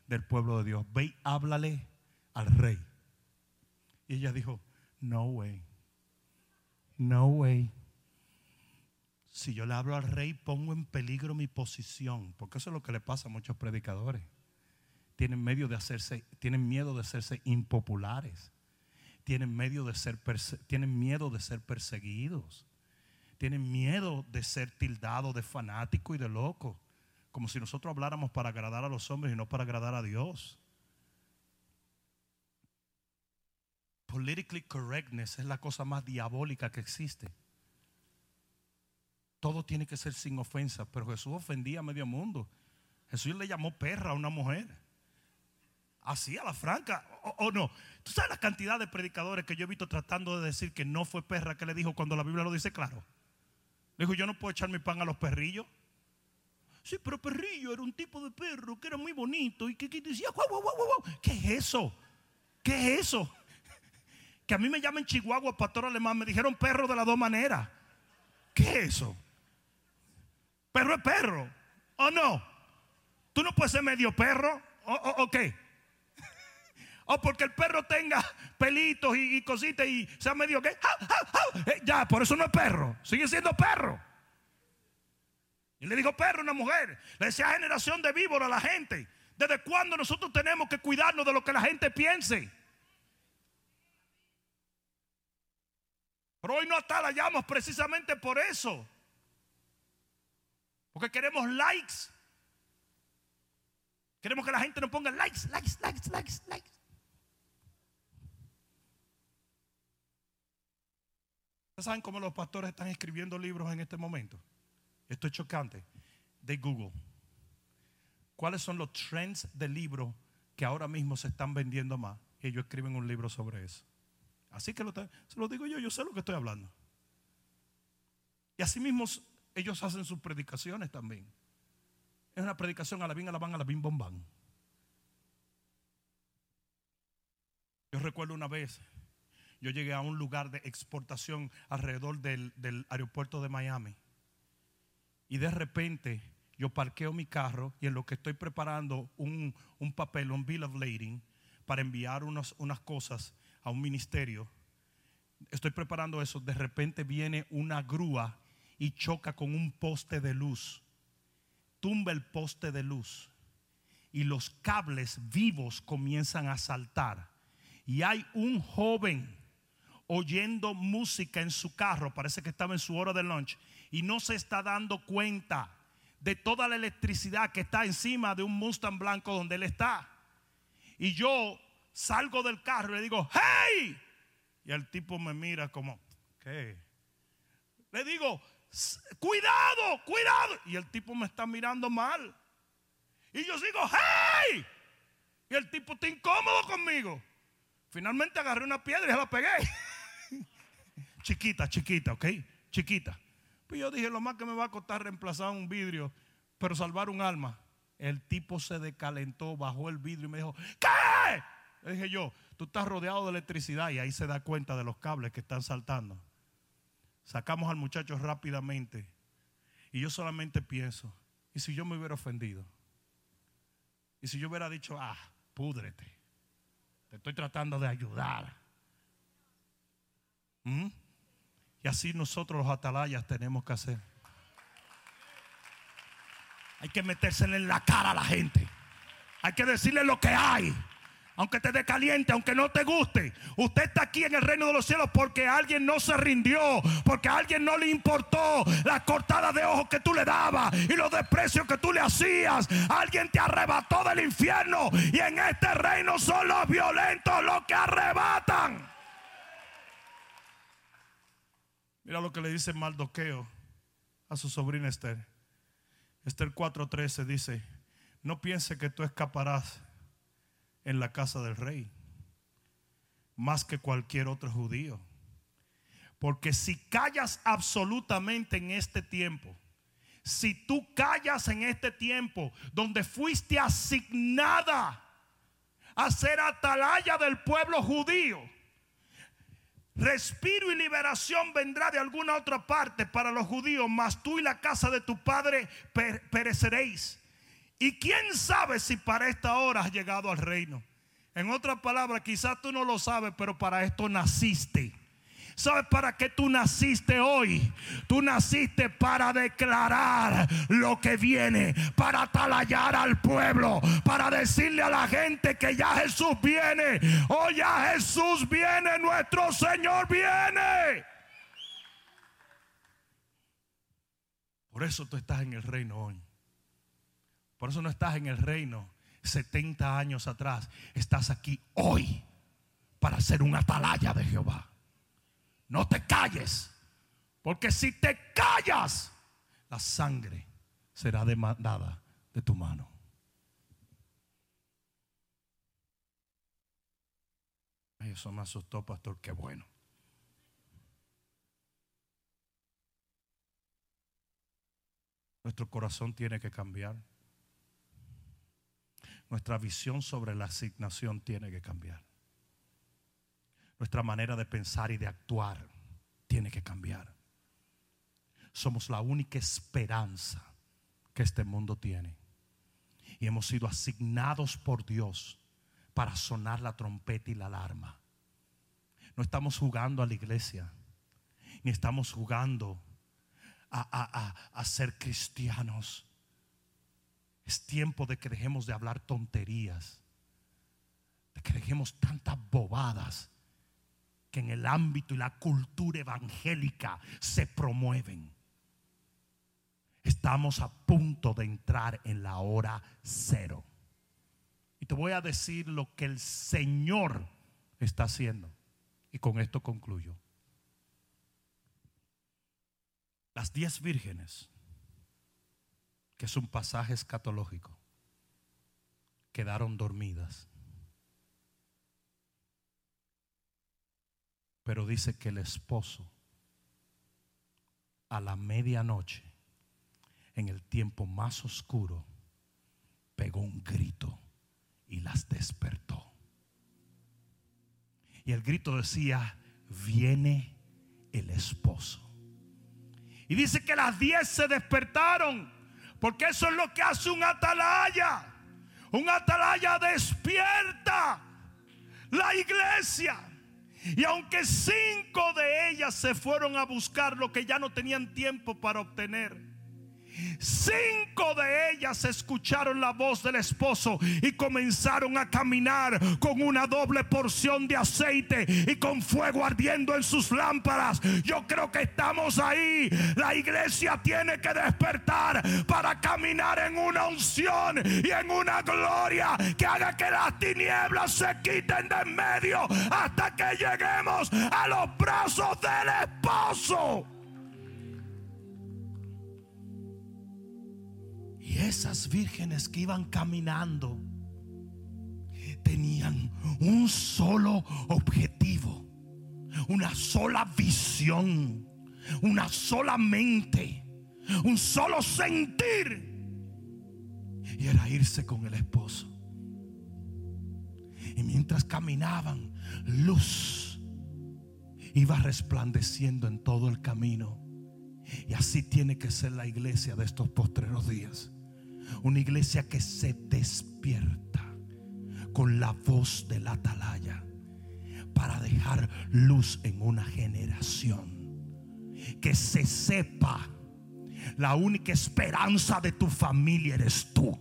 del pueblo de Dios. Ve y háblale al rey. Y ella dijo, no way, no way. Si yo le hablo al rey, pongo en peligro mi posición, porque eso es lo que le pasa a muchos predicadores. Tienen, medio de hacerse, tienen miedo de hacerse impopulares tienen, de ser tienen miedo de ser perseguidos. Tienen miedo de ser tildados de fanático y de loco. Como si nosotros habláramos para agradar a los hombres y no para agradar a Dios. Politically correctness es la cosa más diabólica que existe. Todo tiene que ser sin ofensa, pero Jesús ofendía a medio mundo. Jesús le llamó perra a una mujer. Así a la franca, o, no. ¿Tú sabes la cantidad de predicadores que yo he visto tratando de decir que no fue perra que le dijo cuando la Biblia lo dice claro? Le dijo, yo no puedo echar mi pan a los perrillos. Sí, pero perrillo era un tipo de perro que era muy bonito y que, decía, guau, guau, guau, guau. ¿Qué es eso? ¿Qué es eso? Que a mí me llaman Chihuahua, pastor alemán, me dijeron perro de las dos maneras. ¿Qué es eso? Perro es perro, ¿o no? Tú no puedes ser medio perro, ¿o, o, o qué? O porque el perro tenga pelitos y, cositas y sea medio que. Eh, ya, por eso no es perro. Sigue siendo perro. Y le dijo perro a una mujer. Le decía generación de víbora a la gente. ¿Desde cuándo nosotros tenemos que cuidarnos de lo que la gente piense? Pero hoy no atalayamos precisamente por eso. Porque queremos likes. Queremos que la gente nos ponga likes, likes, likes, likes, likes. ¿Saben cómo los pastores están escribiendo libros en este momento? Esto es chocante. De Google. ¿Cuáles son los trends de libros que ahora mismo se están vendiendo más? Ellos escriben un libro sobre eso. Así que se lo digo yo, yo sé lo que estoy hablando. Y así mismo ellos hacen sus predicaciones también. Es una predicación a la bin, a la van, a la bin, bombán. Yo recuerdo una vez yo llegué a un lugar de exportación alrededor del, aeropuerto de Miami. Y de repente yo parqueo mi carro y en lo que estoy preparando un, un papel, un bill of lading, para enviar unas cosas a un ministerio, estoy preparando eso, de repente viene una grúa y choca con un poste de luz, tumba el poste de luz y los cables vivos comienzan a saltar. Y hay un joven oyendo música en su carro, parece que estaba en su hora de lunch, y no se está dando cuenta de toda la electricidad que está encima de un Mustang blanco donde él está. Y yo salgo del carro y le digo, hey, y el tipo me mira como, ¿qué? Le digo, cuidado, cuidado. Y el tipo me está mirando mal. Y yo sigo, ¡hey! Y el tipo está incómodo conmigo. Finalmente agarré una piedra y se la pegué. chiquita, chiquita, ¿ok? Chiquita. Pues yo dije, lo más que me va a costar reemplazar un vidrio, pero salvar un alma. El tipo se decalentó, bajó el vidrio y me dijo, ¿qué? Le dije yo, tú estás rodeado de electricidad y ahí se da cuenta de los cables que están saltando. Sacamos al muchacho rápidamente y yo solamente pienso, ¿y si yo me hubiera ofendido? ¿Y si yo hubiera dicho, ah, púdrete? Te estoy tratando de ayudar. ¿Mm? Y así nosotros los atalayas tenemos que hacer. Hay que metérsele en la cara a la gente. Hay que decirle lo que hay aunque te dé caliente, aunque no te guste. Usted está aquí en el reino de los cielos porque alguien no se rindió, porque a alguien no le importó la cortada de ojos que tú le dabas y los desprecios que tú le hacías. Alguien te arrebató del infierno y en este reino son los violentos los que arrebatan. Mira lo que le dice Maldoqueo a su sobrina Esther. Esther 4:13 dice, no piense que tú escaparás en la casa del rey, más que cualquier otro judío. Porque si callas absolutamente en este tiempo, si tú callas en este tiempo donde fuiste asignada a ser atalaya del pueblo judío, respiro y liberación vendrá de alguna otra parte para los judíos, mas tú y la casa de tu padre pereceréis. Y quién sabe si para esta hora has llegado al reino. En otras palabras, quizás tú no lo sabes, pero para esto naciste. ¿Sabes para qué tú naciste hoy? Tú naciste para declarar lo que viene, para atalayar al pueblo, para decirle a la gente que ya Jesús viene. Oh, ya Jesús viene, nuestro Señor viene. Por eso tú estás en el reino hoy. Por eso no estás en el reino 70 años atrás. Estás aquí hoy para ser un atalaya de Jehová. No te calles. Porque si te callas, la sangre será demandada de tu mano. eso me asustó, pastor. Qué bueno. Nuestro corazón tiene que cambiar. Nuestra visión sobre la asignación tiene que cambiar. Nuestra manera de pensar y de actuar tiene que cambiar. Somos la única esperanza que este mundo tiene. Y hemos sido asignados por Dios para sonar la trompeta y la alarma. No estamos jugando a la iglesia, ni estamos jugando a, a ser cristianos. Es tiempo de que dejemos de hablar tonterías, de que dejemos tantas bobadas que en el ámbito y la cultura evangélica se promueven. Estamos a punto de entrar en la hora cero. Y te voy a decir lo que el Señor está haciendo. Y con esto concluyo. Las diez vírgenes que es un pasaje escatológico, quedaron dormidas. Pero dice que el esposo a la medianoche, en el tiempo más oscuro, pegó un grito y las despertó. Y el grito decía, viene el esposo. Y dice que las diez se despertaron Porque eso es lo que hace un atalaya. Un atalaya despierta la iglesia. Y aunque cinco de ellas se fueron a buscar lo que ya no tenían tiempo para obtener, Cinco de ellas escucharon la voz del esposo y comenzaron a caminar con una doble porción de aceite y con fuego ardiendo en sus lámparas. Yo creo que estamos ahí. La iglesia tiene que despertar para caminar en una unción y en una gloria que haga que las tinieblas se quiten de en medio hasta que lleguemos a los brazos del esposo. Y esas vírgenes que iban caminando tenían un solo objetivo, una sola visión, una sola mente, un solo sentir. Y era irse con el esposo. Y mientras caminaban, luz iba resplandeciendo en todo el camino. Y así tiene que ser la iglesia de estos postreros días. Una iglesia que se despierta con la voz de la atalaya para dejar luz en una generación. Que se sepa, la única esperanza de tu familia eres tú.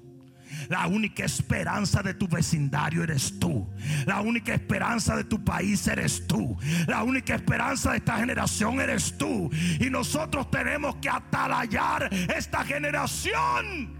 La única esperanza de tu vecindario eres tú. La única esperanza de tu país eres tú. La única esperanza de esta generación eres tú. Y nosotros tenemos que atalayar esta generación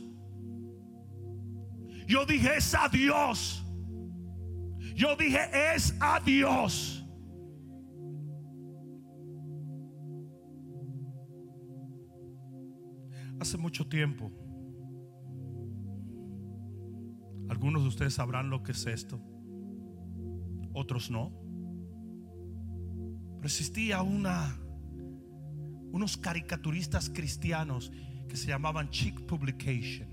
Yo dije es a Dios. Yo dije es a Dios. Hace mucho tiempo, algunos de ustedes sabrán lo que es esto, otros no. Pero existía una, unos caricaturistas cristianos que se llamaban Chick Publication.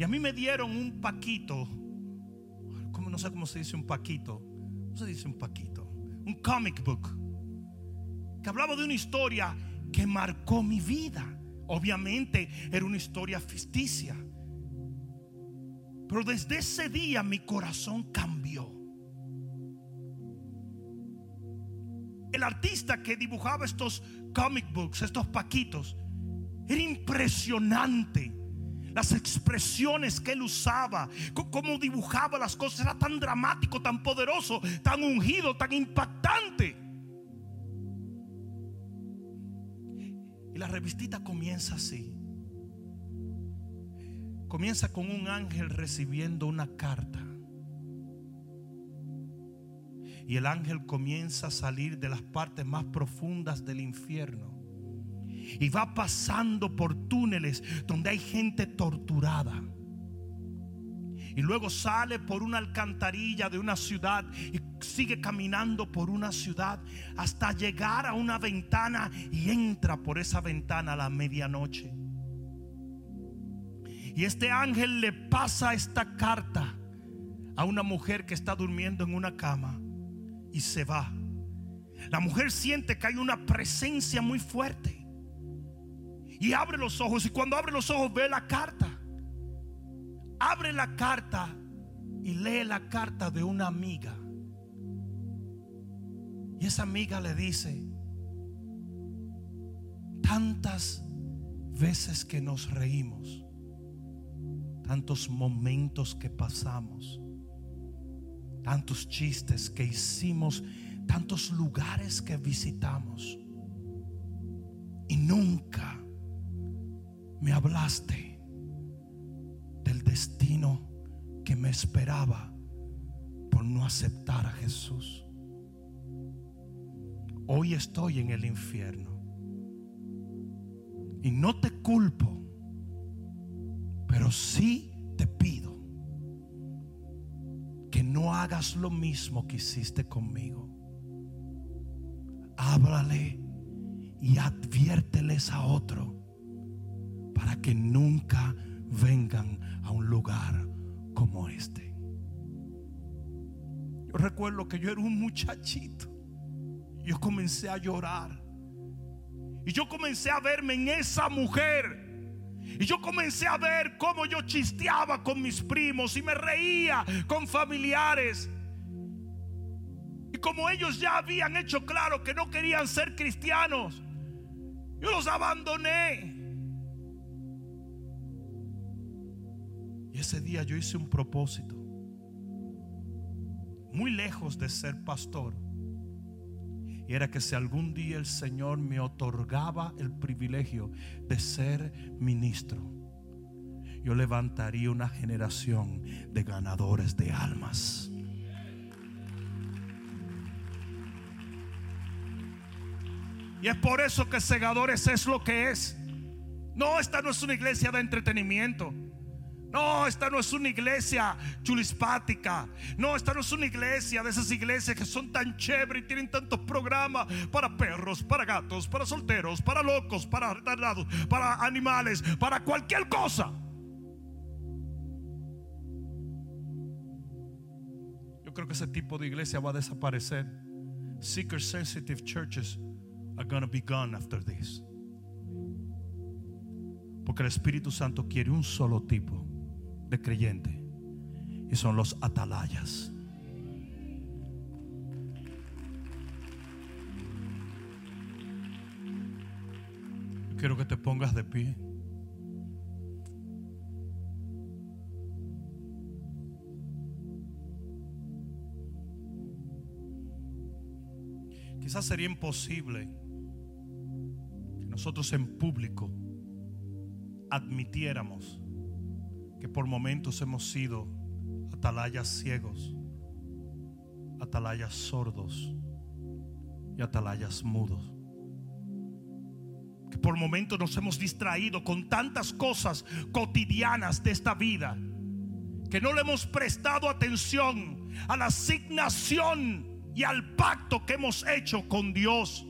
Y a mí me dieron un paquito. No sé cómo se dice un paquito. ¿Cómo se dice un paquito? Un comic book. Que hablaba de una historia que marcó mi vida. Obviamente era una historia ficticia. Pero desde ese día mi corazón cambió. El artista que dibujaba estos comic books, estos paquitos, era impresionante las expresiones que él usaba, cómo dibujaba las cosas, era tan dramático, tan poderoso, tan ungido, tan impactante. Y la revistita comienza así. Comienza con un ángel recibiendo una carta. Y el ángel comienza a salir de las partes más profundas del infierno y va pasando por túneles donde hay gente torturada. Y luego sale por una alcantarilla de una ciudad y sigue caminando por una ciudad hasta llegar a una ventana y entra por esa ventana a la medianoche. Y este ángel le pasa esta carta a una mujer que está durmiendo en una cama y se va. La mujer siente que hay una presencia muy fuerte y abre los ojos. Y cuando abre los ojos ve la carta. Abre la carta y lee la carta de una amiga. Y esa amiga le dice, tantas veces que nos reímos, tantos momentos que pasamos, tantos chistes que hicimos, tantos lugares que visitamos. Y nunca me hablaste del destino que me esperaba por no aceptar a Jesús. Hoy estoy en el infierno y no te culpo, Pero sí te pido que no hagas lo mismo que hiciste conmigo. Háblale y adviérteles a otro para que nunca vengan a un lugar como este. Yo recuerdo que yo era un muchachito. Yo comencé a llorar. Y yo comencé a verme en esa mujer. Y yo comencé a ver cómo yo chisteaba con mis primos y me reía con familiares. Y como ellos ya habían hecho claro que no querían ser cristianos, yo los abandoné. Ese día yo hice un propósito. Muy lejos de ser pastor. Y era que si algún día el Señor me otorgaba el privilegio de ser ministro, yo levantaría una generación de ganadores de almas. Y es por eso que Segadores es lo que es. No, esta no es una iglesia de entretenimiento. No, esta no es una iglesia chulispática. No, esta no es una iglesia de esas iglesias que son tan chéveres y tienen tantos programas para perros, para gatos, para solteros, para locos, para retardados, para animales, para cualquier cosa. Yo creo que ese tipo de iglesia va a desaparecer. Seeker sensitive churches are going to be gone after this. Porque el Espíritu Santo quiere un solo tipo de creyente y son los atalayas. Quiero que te pongas de pie. Quizás sería imposible que nosotros en público admitiéramos que por momentos hemos sido atalayas ciegos, atalayas sordos y atalayas mudos. Que por momentos nos hemos distraído con tantas cosas cotidianas de esta vida que no le hemos prestado atención a la asignación y al pacto que hemos hecho con Dios.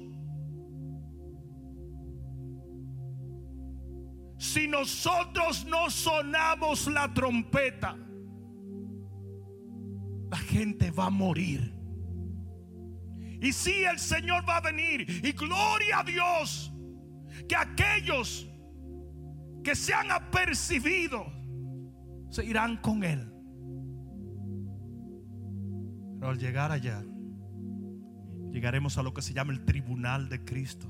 Si nosotros no sonamos la trompeta, la gente va a morir. Y si el Señor va a venir, y gloria a Dios, que aquellos que se han apercibido se irán con Él. Pero al llegar allá, llegaremos a lo que se llama el tribunal de Cristo,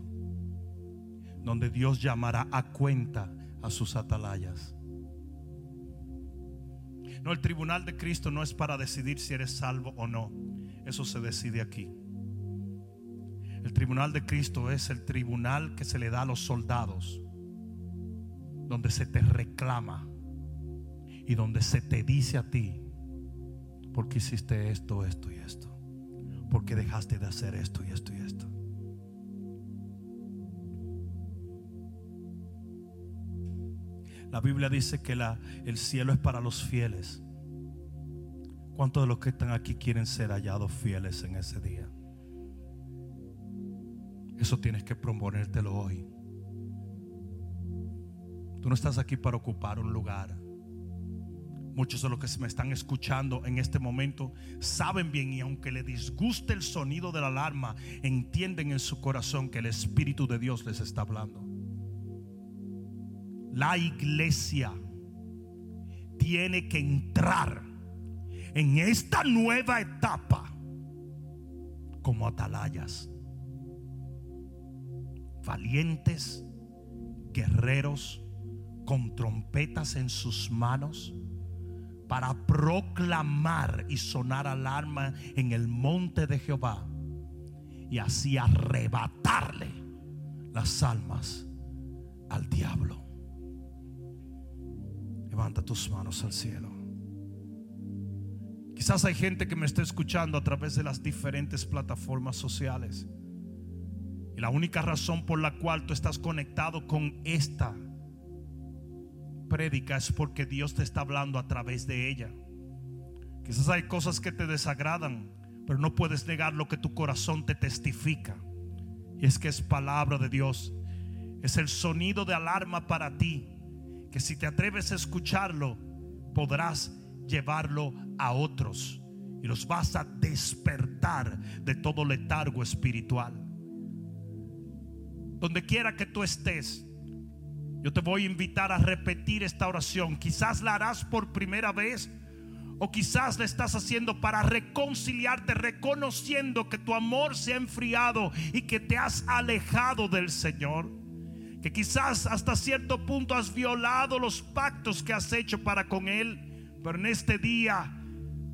donde Dios llamará a cuenta a sus atalayas. No, el tribunal de Cristo no es para decidir si eres salvo o no. Eso se decide aquí. El tribunal de Cristo es el tribunal que se le da a los soldados, donde se te reclama y donde se te dice a ti, ¿por qué hiciste esto, esto y esto? ¿Por qué dejaste de hacer esto y esto y esto? La Biblia dice que el cielo es para los fieles. ¿Cuántos de los que están aquí quieren ser hallados fieles en ese día? Eso tienes que proponértelo hoy. Tú no estás aquí para ocupar un lugar. Muchos de los que me están escuchando en este momento saben bien y aunque le disguste el sonido de la alarma, entienden en su corazón que el Espíritu de Dios les está hablando. La iglesia tiene que entrar en esta nueva etapa como atalayas, valientes, guerreros, con trompetas en sus manos, para proclamar y sonar alarma en el monte de Jehová y así arrebatarle las almas al diablo. Levanta tus manos al cielo. Quizás hay gente que me está escuchando a través de las diferentes plataformas sociales. Y la única razón por la cual tú estás conectado con esta prédica es porque Dios te está hablando a través de ella. Quizás hay cosas que te desagradan, pero no puedes negar lo que tu corazón te testifica. Y es que es palabra de Dios. Es el sonido de alarma para ti. Que si te atreves a escucharlo, podrás llevarlo a otros. Y los vas a despertar de todo letargo espiritual. Donde quiera que tú estés, yo te voy a invitar a repetir esta oración. Quizás la harás por primera vez o quizás la estás haciendo para reconciliarte, reconociendo que tu amor se ha enfriado y que te has alejado del Señor. Que quizás hasta cierto punto has violado los pactos que has hecho para con Él. Pero en este día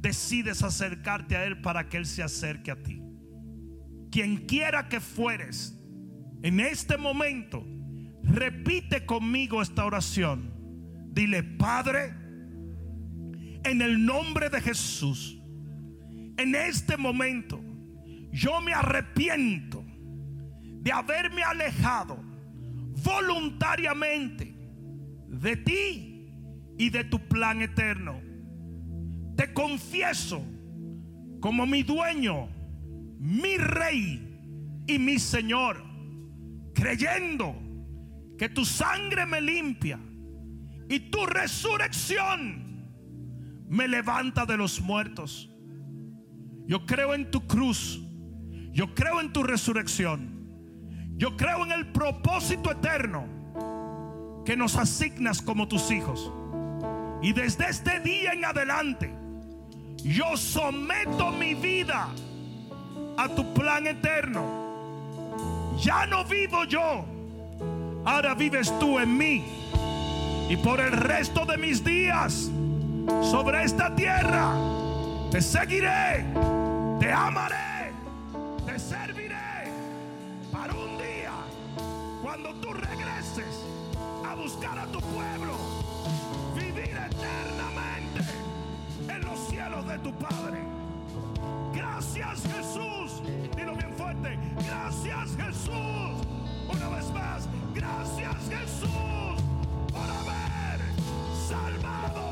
decides acercarte a Él para que Él se acerque a ti. Quien quiera que fueres, en este momento, Repite conmigo esta oración. Dile, Padre, en el nombre de Jesús, en este momento, yo me arrepiento de haberme alejado voluntariamente de ti y de tu plan eterno. Te confieso como mi dueño, mi rey y mi Señor, creyendo que tu sangre me limpia y tu resurrección me levanta de los muertos. Yo creo en tu cruz, yo creo en tu resurrección, yo creo en el propósito eterno que nos asignas como tus hijos. Y desde este día en adelante, yo someto mi vida a tu plan eterno. Ya no vivo yo ahora vives tú en mí. Y por el resto de mis días sobre esta tierra, te seguiré, te amaré, de tu Padre. Gracias Jesús, dilo bien fuerte, gracias Jesús una vez más, gracias Jesús por haber salvado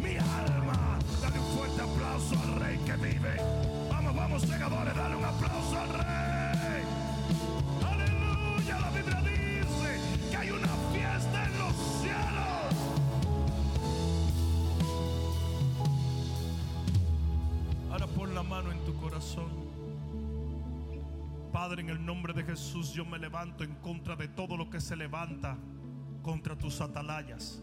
mi alma. Dale un fuerte aplauso al Rey que vive. Vamos, vamos, segadores, dale un aplauso al Rey. Padre, en el nombre de Jesús yo me levanto en contra de todo lo que se levanta contra tus atalayas.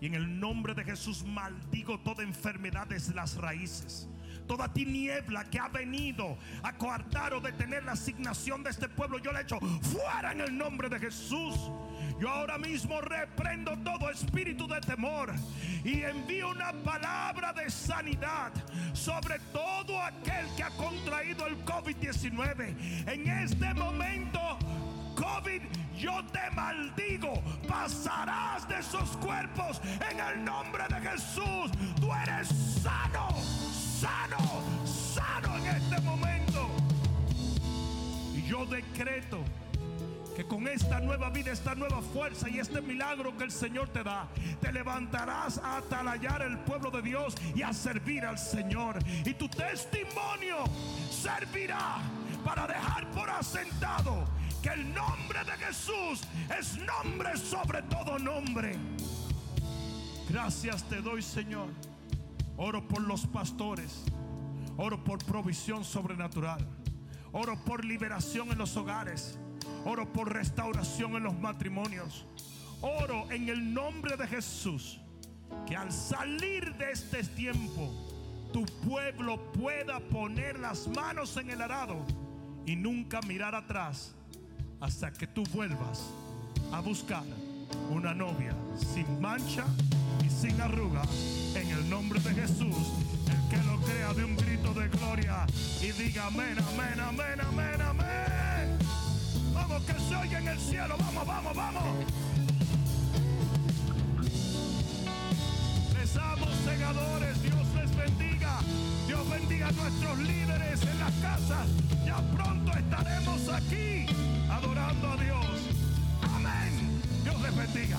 Y en el nombre de Jesús maldigo toda enfermedad desde las raíces. Toda tiniebla que ha venido a coartar o detener la asignación de este pueblo, yo le echo fuera en el nombre de Jesús. Yo ahora mismo reprendo todo espíritu de temor y envío una palabra sanidad sobre todo aquel que ha contraído el COVID-19. En este momento, COVID, yo te maldigo. Pasarás de esos cuerpos en el nombre de Jesús. Tú eres sano, sano, sano en este momento. Y yo decreto que con esta nueva vida, esta nueva fuerza y este milagro que el Señor te da, te levantarás a atalayar el pueblo de Dios y a servir al Señor. Y tu testimonio servirá para dejar por asentado que el nombre de Jesús es nombre sobre todo nombre. Gracias te doy, Señor. Oro por los pastores. Oro por provisión sobrenatural. Oro por liberación en los hogares. Oro por restauración en los matrimonios. Oro en el nombre de Jesús. Que al salir de este tiempo, tu pueblo pueda poner las manos en el arado y nunca mirar atrás hasta que tú vuelvas a buscar una novia sin mancha y sin arruga. En el nombre de Jesús, el que lo crea de un grito de gloria y diga amén, amén, amén, amén, amén. Que se oye en el cielo. Vamos, vamos, vamos. Les amo, segadores. Dios les bendiga. Dios bendiga a nuestros líderes en las casas. Ya pronto estaremos aquí adorando a Dios. Amén. Dios les bendiga.